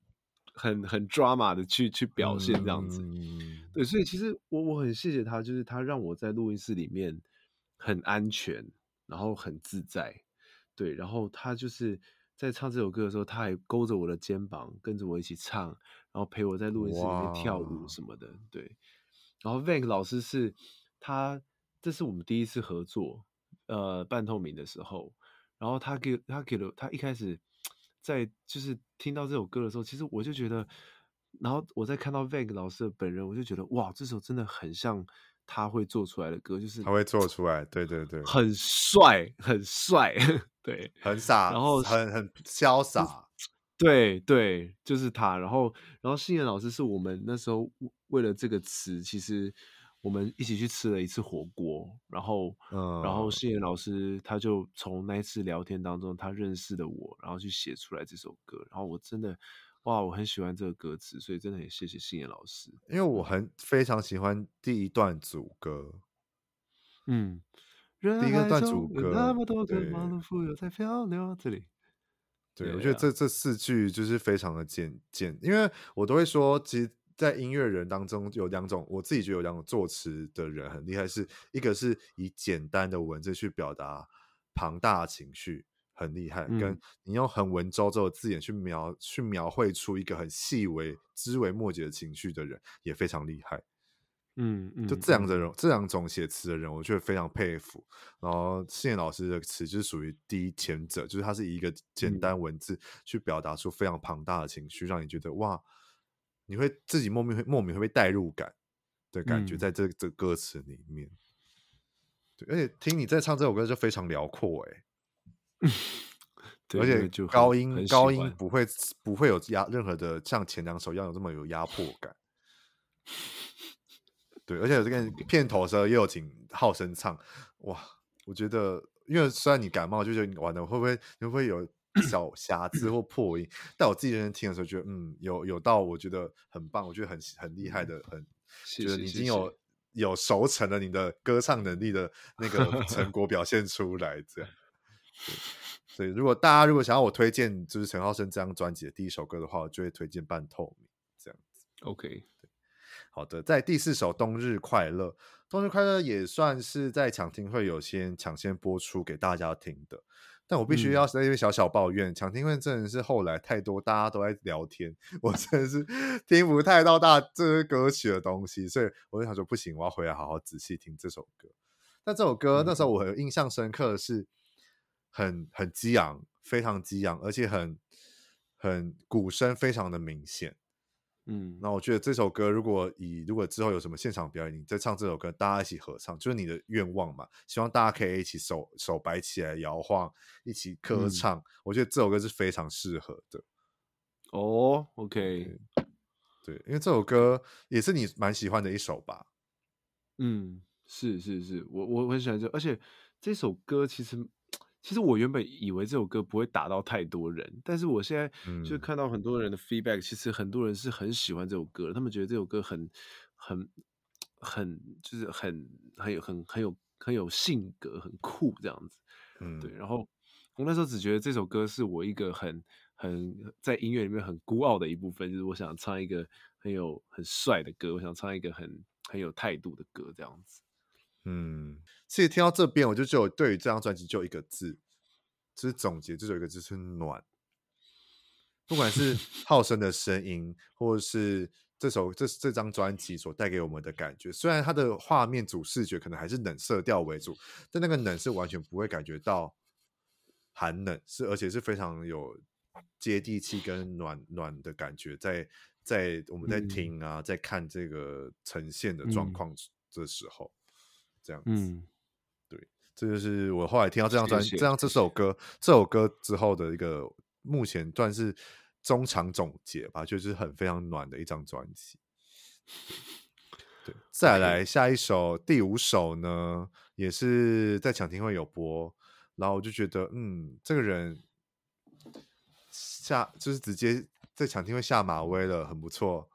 很很 drama 的去去表现这样子。嗯、对，所以其实我我很谢谢他，就是他让我在录音室里面很安全，然后很自在。对，然后他就是在唱这首歌的时候，他还勾着我的肩膀，跟着我一起唱，然后陪我在录音室里面跳舞什么的。对，然后 Vank 老师是他，这是我们第一次合作，呃，半透明的时候。然后他给他给了他一开始在就是听到这首歌的时候，其实我就觉得，然后我在看到 Vank 老师的本人，我就觉得哇，这首真的很像他会做出来的歌，就是他会做出来，对对对，很帅，很帅，对，很傻，然后很很潇洒，对对，就是他。然后，然后信任老师是我们那时候为了这个词，其实我们一起去吃了一次火锅。然后，嗯，然后信妍老师他就从那一次聊天当中，他认识的我，然后去写出来这首歌。然后我真的，哇，我很喜欢这个歌词，所以真的很谢谢信妍老师。因为我很非常喜欢第一段主歌，嗯，第一个段主歌，那么多个忙碌富有在漂流，这里。对，我觉得这这四句就是非常的简简，因为我都会说，其实，在音乐人当中有两种，我自己觉得有两种作词的人很厉害，是一个是以简单的文字去表达庞大的情绪，很厉害，嗯、跟你用很文绉绉的字眼去描去描绘出一个很细微、枝微末节的情绪的人，也非常厉害。嗯，嗯，就这样的人，嗯、这两种写词的人，我觉得非常佩服。然后信妍老师的词就是属于第一前者，就是他是以一个简单文字去表达出非常庞大的情绪，嗯、让你觉得哇，你会自己莫名会莫名会被代入感的感觉，在这、嗯、这歌词里面。对，而且听你在唱这首歌就非常辽阔 哎，而且高音高音不会不会有压任何的像前两首一样有这么有压迫感。对，而且这个片头的时候又有请浩生唱，哇！我觉得，因为虽然你感冒，就觉得你完了会不会会不会有小瑕疵或破音？但我自己认真听的时候，觉得嗯，有有到我觉得很棒，我觉得很很厉害的，很觉得已经有有熟成了你的歌唱能力的 那个成果表现出来，这样。对，所以如果 大家如果想要我推荐就是陈浩生这张专辑的第一首歌的话，我就会推荐《半透明》这样子。OK。好的，在第四首《冬日快乐》，《冬日快乐》也算是在抢听会有先抢先播出给大家听的。但我必须要在这边小小抱怨，抢、嗯、听会真的是后来太多，大家都在聊天，我真的是 听不太到大这些歌曲的东西，所以我就想说不行，我要回来好好仔细听这首歌。但这首歌、嗯、那时候我很印象深刻的是很很激昂，非常激昂，而且很很鼓声非常的明显。嗯，那我觉得这首歌如果以如果之后有什么现场表演，你再唱这首歌，大家一起合唱，就是你的愿望嘛。希望大家可以一起手手摆起来摇晃，一起歌唱。嗯、我觉得这首歌是非常适合的。哦，OK，对，因为这首歌也是你蛮喜欢的一首吧？嗯，是是是，我我很喜欢这，而且这首歌其实。其实我原本以为这首歌不会打到太多人，但是我现在就看到很多人的 feedback，、嗯、其实很多人是很喜欢这首歌，他们觉得这首歌很、很、很，就是很、很有、很、很有、很有性格，很酷这样子。嗯，对。然后我那时候只觉得这首歌是我一个很、很在音乐里面很孤傲的一部分，就是我想唱一个很有、很帅的歌，我想唱一个很、很有态度的歌这样子。嗯，其实听到这边，我就只有对于这张专辑就一个字，就是总结，就有一个字是暖。不管是 浩生的声音，或者是这首这这张专辑所带给我们的感觉，虽然它的画面主视觉可能还是冷色调为主，但那个冷是完全不会感觉到寒冷，是而且是非常有接地气跟暖暖的感觉，在在我们在听啊，嗯、在看这个呈现的状况的时候。嗯这样子，嗯，对，这就是我后来听到这张专辑，这张这首歌，这首歌之后的一个目前算是中场总结吧，就是很非常暖的一张专辑。对，再来下一首，第五首呢，也是在抢听会有播，然后我就觉得，嗯，这个人下就是直接在抢听会下马威了，很不错。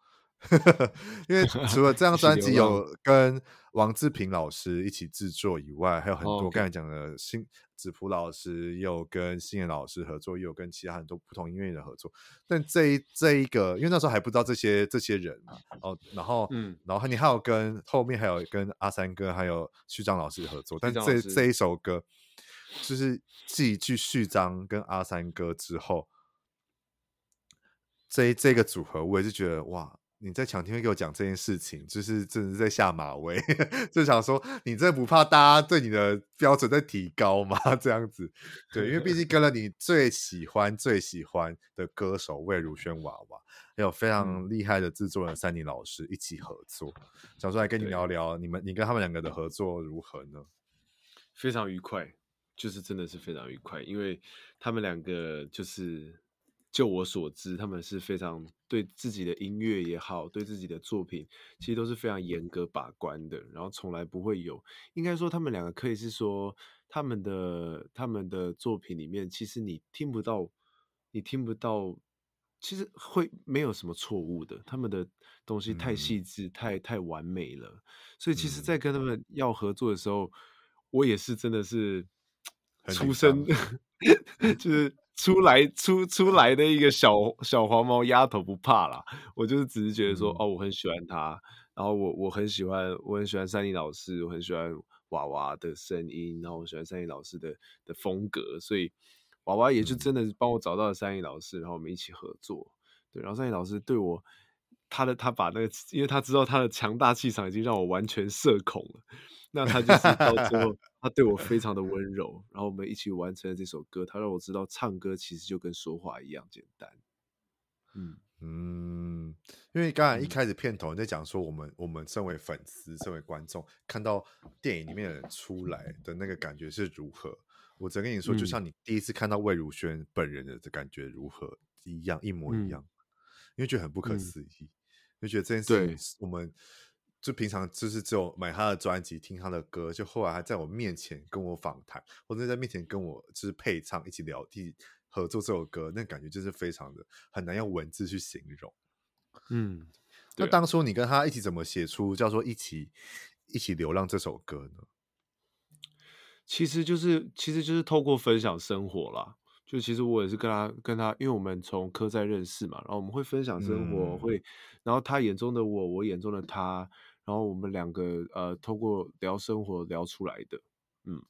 因为除了这 张专辑有跟王志平老师一起制作以外，还有很多刚才讲的新子普老师，也有跟新野老师合作，也有跟其他很多不同音乐人的合作。但这一这一个，因为那时候还不知道这些这些人嘛，哦，然后嗯，然后你还有跟后面还有跟阿三哥还有旭章老师合作，但这这一首歌就是继继序章跟阿三哥之后，这这个组合我也是觉得哇。你在抢听会给我讲这件事情，就是真的是在下马威，就想说你这不怕大家对你的标准在提高吗？这样子，对，因为毕竟跟了你最喜欢最喜欢的歌手魏如萱娃娃，还有非常厉害的制作人三妮老师一起合作，想说来跟你聊聊，你们你跟他们两个的合作如何呢？非常愉快，就是真的是非常愉快，因为他们两个就是就我所知，他们是非常对自己的音乐也好，对自己的作品，其实都是非常严格把关的。然后从来不会有，应该说他们两个可以是说，他们的他们的作品里面，其实你听不到，你听不到，其实会没有什么错误的。他们的东西太细致，嗯、太太完美了。所以其实，在跟他们要合作的时候，嗯、我也是真的是出生就是。出来出出来的一个小小黄毛丫头不怕啦，我就是只是觉得说，嗯、哦，我很喜欢他，然后我我很喜欢我很喜欢珊妮老师，我很喜欢娃娃的声音，然后我喜欢珊妮老师的的风格，所以娃娃也就真的是帮我找到了珊妮老师，然后我们一起合作，对，然后珊妮老师对我他的他把那个，因为他知道他的强大气场已经让我完全社恐了。那他就是到最后，他对我非常的温柔，然后我们一起完成了这首歌。他让我知道，唱歌其实就跟说话一样简单。嗯嗯，因为刚才一开始片头你在讲说，我们我们身为粉丝、身为观众，看到电影里面的人出来的那个感觉是如何？我只能跟你说，就像你第一次看到魏如萱本人的感觉如何一样，一模一样，因为觉得很不可思议，就觉得这件事情我们。就平常就是只有买他的专辑，听他的歌，就后来还在我面前跟我访谈，或者在面前跟我就是配唱，一起聊天合作这首歌，那感觉就是非常的很难用文字去形容。嗯，那当初你跟他一起怎么写出叫做一起一起流浪这首歌呢？其实就是其实就是透过分享生活啦。就其实我也是跟他跟他，因为我们从科在认识嘛，然后我们会分享生活，嗯、会，然后他眼中的我，我眼中的他。然后我们两个呃，透过聊生活聊出来的，嗯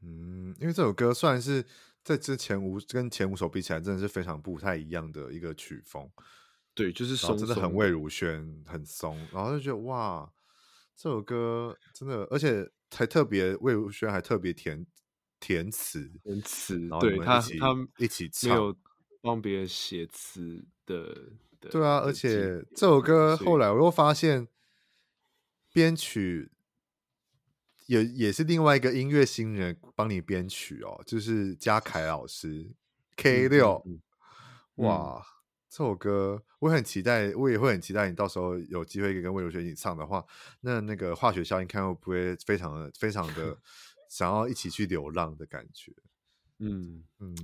嗯，因为这首歌算是在之前五跟前五首比起来，真的是非常不太一样的一个曲风。对，就是松松真的很魏如萱，很松，然后就觉得哇，这首歌真的，而且还特别魏如萱还特别填填词，填词，对他他一起唱，没有帮别人写词，的对啊，而且这首歌后来我又发现。编曲也也是另外一个音乐新人帮你编曲哦，就是嘉凯老师 K 六，嗯，哇，嗯，这首歌我很期待，我也会很期待你到时候有机会跟魏如萱一起唱的话，那那个化学效应看会不会非常的非常的 想要一起去流浪的感觉？嗯嗯，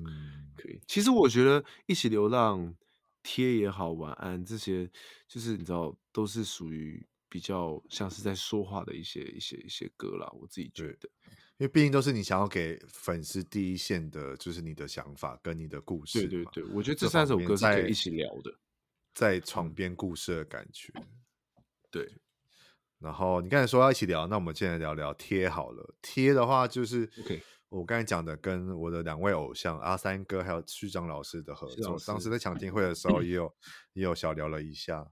可以。其实我觉得一起流浪、贴也好、晚安这些，就是你知道都是属于。比较像是在说话的一些一些一些歌啦，我自己觉得，因为毕竟都是你想要给粉丝第一线的，就是你的想法跟你的故事。对对对，我觉得这三首歌是可以一起聊的，在床边故事的感觉。对，然后你刚才说要一起聊，那我们现在聊聊贴好了。贴的话就是我刚才讲的，跟我的两位偶像阿三哥还有序章老师的合作，当时在抢听会的时候也有也有小聊了一下。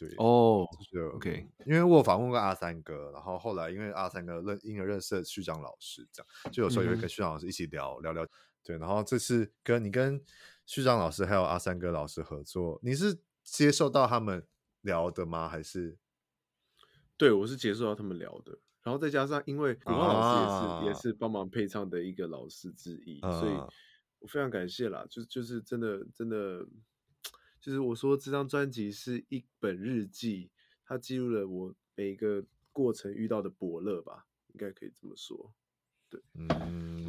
对哦，就、oh, OK，因为我访问过阿三哥，然后后来因为阿三哥认因而认识了旭章老师，这样就有时候也会跟旭章老师一起聊、嗯、聊聊。对，然后这次跟你跟旭章老师还有阿三哥老师合作，你是接受到他们聊的吗？还是？对，我是接受到他们聊的，然后再加上因为古浩老师也是、啊、也是帮忙配唱的一个老师之一，啊、所以我非常感谢啦，就就是真的真的。就是我说这张专辑是一本日记，它记录了我每一个过程遇到的伯乐吧，应该可以这么说。对，嗯，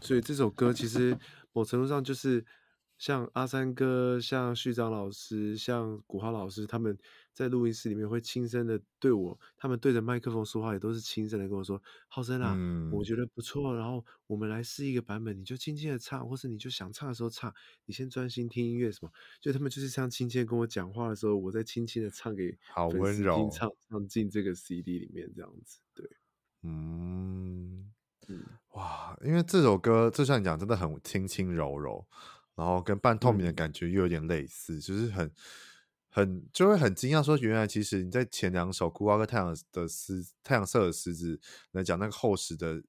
所以这首歌其实某程度上就是。像阿三哥、像旭章老师、像古浩老师，他们在录音室里面会轻声的对我，他们对着麦克风说话，也都是轻声的跟我说：“浩森啊，嗯、我觉得不错，然后我们来试一个版本，你就轻轻的唱，或是你就想唱的时候唱，你先专心听音乐什么。”就他们就是像轻轻的跟我讲话的时候，我在轻轻的唱给好温柔唱唱进这个 CD 里面这样子。对，嗯嗯，哇，因为这首歌就像你讲，真的很轻轻柔柔。然后跟半透明的感觉又有点类似，嗯、就是很很就会很惊讶，说原来其实你在前两首《苦瓜》跟《太阳的狮太阳色的狮子》来讲那个厚实的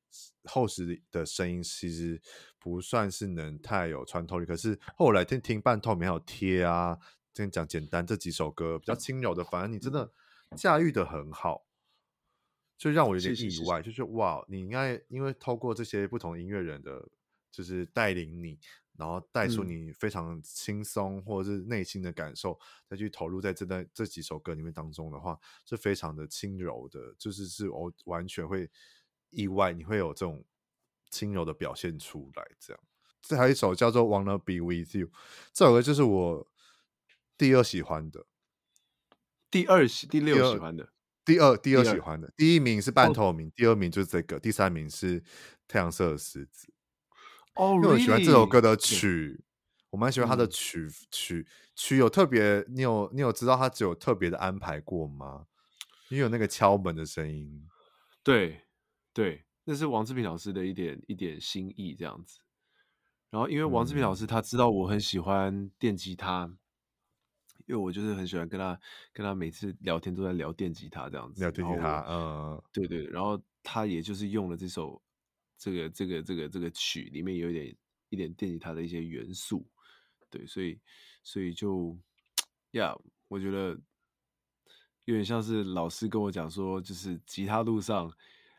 厚实的声音，其实不算是能太有穿透力。可是后来听听半透明还有贴啊，跟讲简单这几首歌比较轻柔的，反而你真的驾驭的很好，就让我有点意外，是是是就是哇，你应该因为透过这些不同音乐人的。就是带领你，然后带出你非常轻松或者是内心的感受，嗯、再去投入在这段这几首歌里面当中的话，是非常的轻柔的，就是是我完全会意外你会有这种轻柔的表现出来。这样，这还有一首叫做《Wanna Be With You》，这首歌就是我第二喜欢的，第二喜第六喜欢的。第二，第二喜欢的，第，第一名是半透明，哦，第二名就是这个，第三名是太阳色的狮子。哦，因为我喜欢这首歌的曲，我蛮喜欢它的曲，嗯、曲曲有特别，你有你有知道它只有特别的安排过吗？因为有那个敲门的声音，对对，那是王志平老师的一点一点心意这样子。然后因为王志平老师他知道我很喜欢电吉他。嗯因为我就是很喜欢跟他，跟他每次聊天都在聊电吉他这样子，聊电吉他，嗯，对对，然后他也就是用了这首这个这个这个这个曲里面有一点一点电吉他的一些元素，对，所以所以就呀，我觉得有点像是老师跟我讲说，就是吉他路上，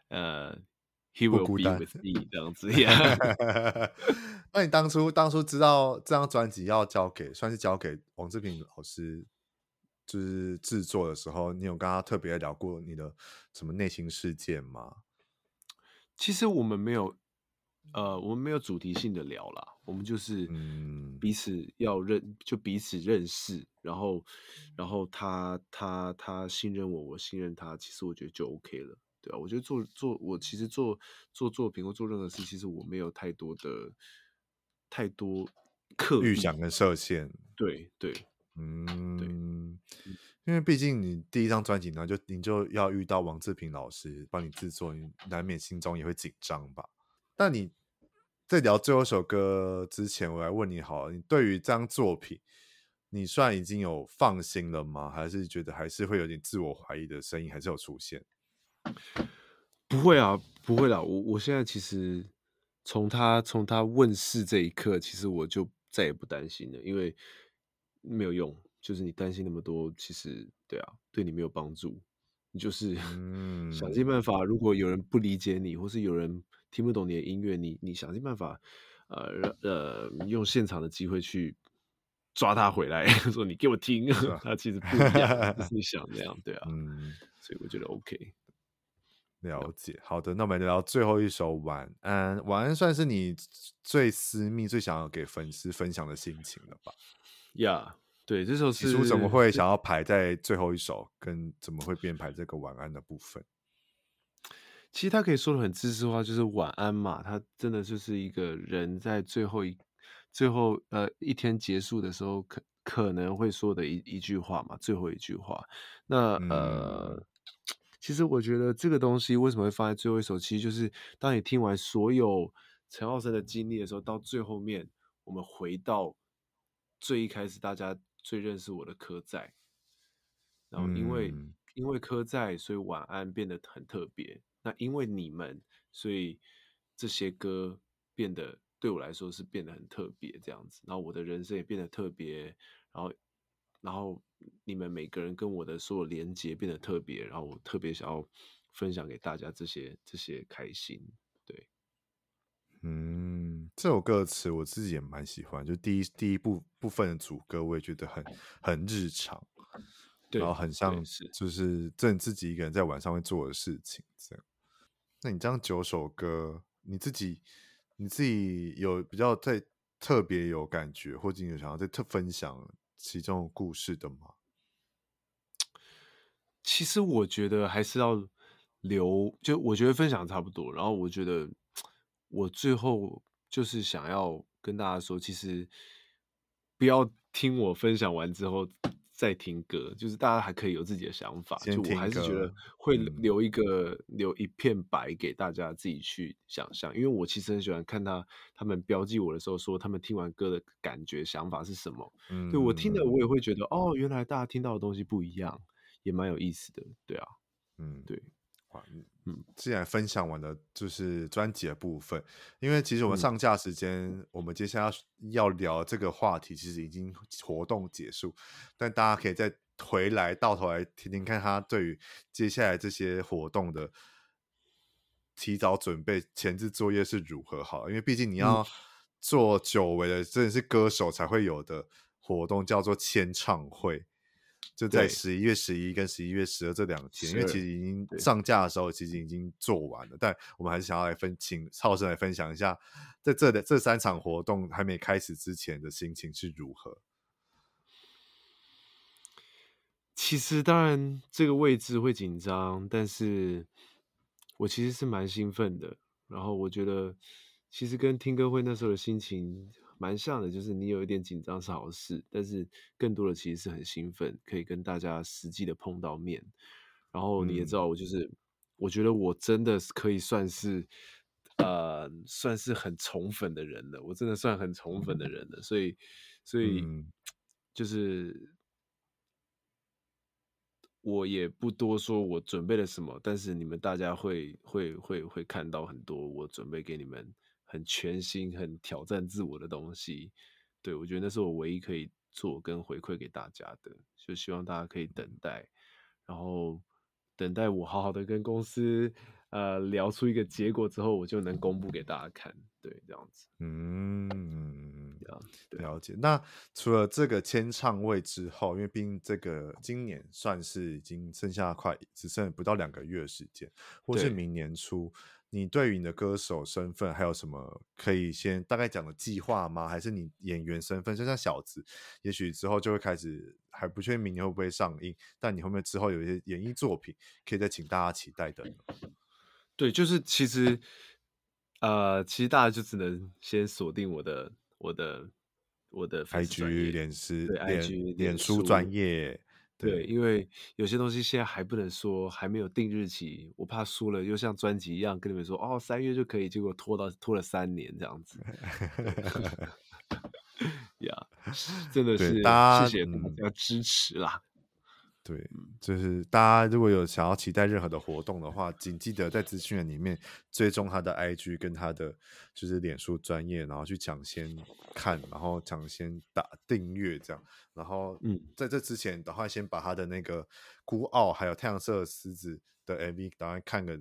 呃。He will be with me 这样子呀。那你当初当初知道这张专辑要交给，算是交给王志平老师，就是制作的时候，你有跟他特别聊过你的什么内心世界吗？其实我们没有，呃，我们没有主题性的聊啦，我们就是彼此要认，嗯、就彼此认识，然后，然后他他他信任我，我信任他，其实我觉得就 OK 了。对啊，我觉得做做我其实做做作品或做任何事，其实我没有太多的太多刻意预想跟设限。对对，嗯，对，因为毕竟你第一张专辑呢，就你就要遇到王志平老师帮你制作，你难免心中也会紧张吧。但你在聊最后一首歌之前，我来问你好了，你对于这张作品，你算已经有放心了吗？还是觉得还是会有点自我怀疑的声音，还是有出现？不会啊，不会啦。我我现在其实从他从他问世这一刻，其实我就再也不担心了，因为没有用。就是你担心那么多，其实对啊，对你没有帮助。你就是 想尽办法，如果有人不理解你，或是有人听不懂你的音乐，你你想尽办法，呃呃，用现场的机会去抓他回来，说你给我听。他其实不一样，就是你想那样，对啊。嗯，所以我觉得 OK。了解，好的，那我们聊最后一首《晚安》。晚安算是你最私密、最想要给粉丝分享的心情了吧？呀，对，这首是。你怎么会想要排在最后一首？跟怎么会编排这个晚安的部分？其实他可以说的很知识化，就是晚安嘛。他真的就是一个人在最后一、最后呃一天结束的时候，可可能会说的一一句话嘛，最后一句话。那呃。嗯其实我觉得这个东西为什么会放在最后一首，其实就是当你听完所有陈浩生的经历的时候，到最后面，我们回到最一开始大家最认识我的科在，然后因为、嗯、因为科在，所以晚安变得很特别。那因为你们，所以这些歌变得对我来说是变得很特别这样子。然后我的人生也变得特别，然后。然后你们每个人跟我的所有连接变得特别，然后我特别想要分享给大家这些这些开心。对，嗯，这首歌词我自己也蛮喜欢，就第一第一部部分的主歌，我也觉得很很日常，对，然后很像是就是正自己一个人在晚上会做的事情这样。那你这样九首歌，你自己你自己有比较在特别有感觉，或者你有想要在特分享？其中故事的吗？其实我觉得还是要留，就我觉得分享差不多。然后我觉得我最后就是想要跟大家说，其实不要听我分享完之后。再听歌，就是大家还可以有自己的想法，就我还是觉得会留一个、嗯、留一片白给大家自己去想象，因为我其实很喜欢看他他们标记我的时候说他们听完歌的感觉想法是什么，嗯、对我听的我也会。觉得哦，原来大家听到的东西不一样，也蛮有意思的，对啊，嗯，对。嗯，既然分享完了就是专辑的部分，因为其实我们上架时间，嗯、我们接下来要聊这个话题，其实已经活动结束，但大家可以再回来到头来听听看他对于接下来这些活动的提早准备前置作业是如何好，因为毕竟你要做久违的，真的是歌手才会有的活动，叫做签唱会。就在十一月十一跟十一月十二这两天，因为其实已经上架的时候，其实已经做完了。但我们还是想要来分，请浩生来分享一下，在这的这三场活动还没开始之前的心情是如何？其实当然这个位置会紧张，但是我其实是蛮兴奋的。然后我觉得，其实跟听歌会那时候的心情。蛮像的，就是你有一点紧张是好事，但是更多的其实是很兴奋，可以跟大家实际的碰到面。然后你也知道，我就是、嗯、我觉得我真的是可以算是呃，算是很宠粉的人了。我真的算很宠粉的人了，所以所以、嗯、就是我也不多说我准备了什么，但是你们大家会会会会看到很多我准备给你们。很全新、很挑战自我的东西，对，我觉得那是我唯一可以做跟回馈给大家的，就希望大家可以等待，然后等待我好好的跟公司呃聊出一个结果之后，我就能公布给大家看，对，这样子。嗯，了解。那除了这个签唱位之后，因为毕竟这个今年算是已经剩下快只剩不到两个月的时间，或是明年初。你对于你的歌手身份还有什么可以先大概讲的计划吗？还是你演员身份就像小子，也许之后就会开始还不确定明年会不会上映，但你后面之后有一些演艺作品可以再请大家期待的。对，就是其实呃，其实大家就只能先锁定我的我的我的 IG 脸书对 IG 脸书专页。对，因为有些东西现在还不能说，还没有定日期，我怕输了又像专辑一样跟你们说哦，三月就可以，结果拖到拖了三年这样子。呀，yeah, 真的是谢谢大家支持啦。对，就是大家如果有想要期待任何的活动的话，请记得在资讯里面追踪他的 IG 跟他的就是脸书专业，然后去抢先看，然后抢先打订阅这样，然后嗯，在这之前的话，先把他的那个孤傲还有太阳色的狮子的 MV 打算看个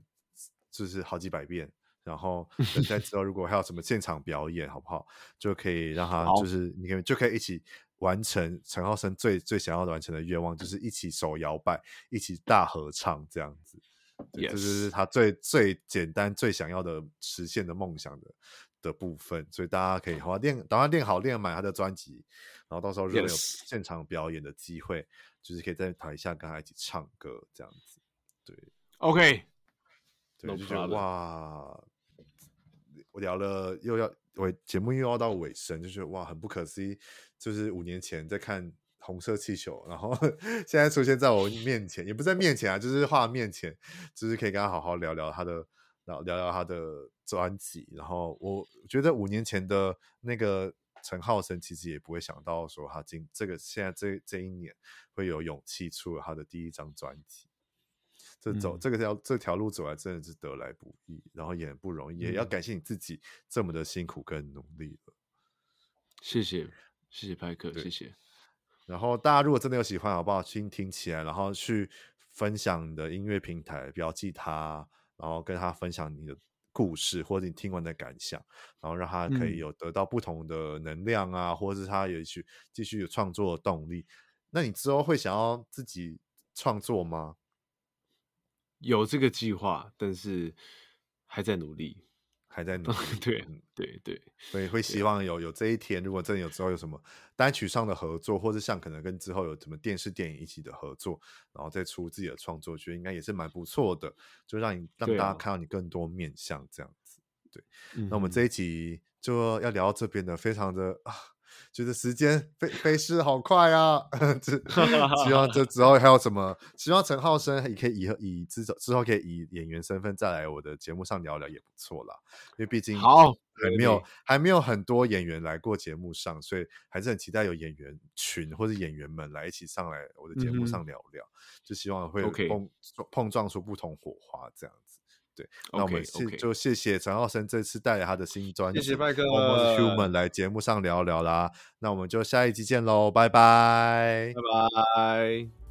就是好几百遍，然后等待 之后如果还有什么现场表演，好不好？就可以让他就是你可以就可以一起。完成陈浩生最最想要完成的愿望，就是一起手摇摆，一起大合唱这样子。这就是他最最简单、最想要的实现的梦想的的部分。所以大家可以好好练，等他练好练满他的专辑，然后到时候如果有现场表演的机会.就是可以在台下跟他一起唱歌这样子。对，OK，对，no、就觉得哇，我聊了又要尾节目又要到尾声，就觉得哇，很不可思议。就是五年前在看红色气球，然后 现在出现在我面前，也不在面前啊，就是画面前，就是可以跟他好好聊聊他的，聊聊聊他的专辑。然后我觉得五年前的那个陈浩生，其实也不会想到说他今这个现在这这一年会有勇气出了他的第一张专辑。这走、嗯、这个条这条路走来真的是得来不易，然后也很不容易，也要感谢你自己这么的辛苦跟努力了。谢谢。谢谢派克，对谢谢。然后大家如果真的有喜欢，好不好？先听起来，然后去分享你的音乐平台，标记他，然后跟他分享你的故事或者你听完的感想，然后让他可以有得到不同的能量啊，嗯、或者是他也许继续有创作的动力。那你之后会想要自己创作吗？有这个计划，但是还在努力。还在努 力，对对对，所以会希望有有这一天，如果真的有之后有什么单曲上的合作，或者像可能跟之后有什么电视电影一起的合作，然后再出自己的创作，觉得应该也是蛮不错的，就让你让大家看到你更多面相这样子。对，对，那我们这一集就要聊到这边的，非常的啊。觉得时间飞飞逝好快啊！希望这之后还有什么？希望陈浩生也可以以后以之之后可以以演员身份再来我的节目上聊聊也不错啦。因为毕竟好还没有还没有很多演员来过节目上，所以还是很期待有演员群或者演员们来一起上来我的节目上聊聊。嗯、就希望会碰碰撞出不同火花这样子。对，那我们是就谢谢陈浩生这次带来他的新专辑，，Almost Human 来节目上聊聊啦。那我们就下一集见喽，拜拜，拜拜。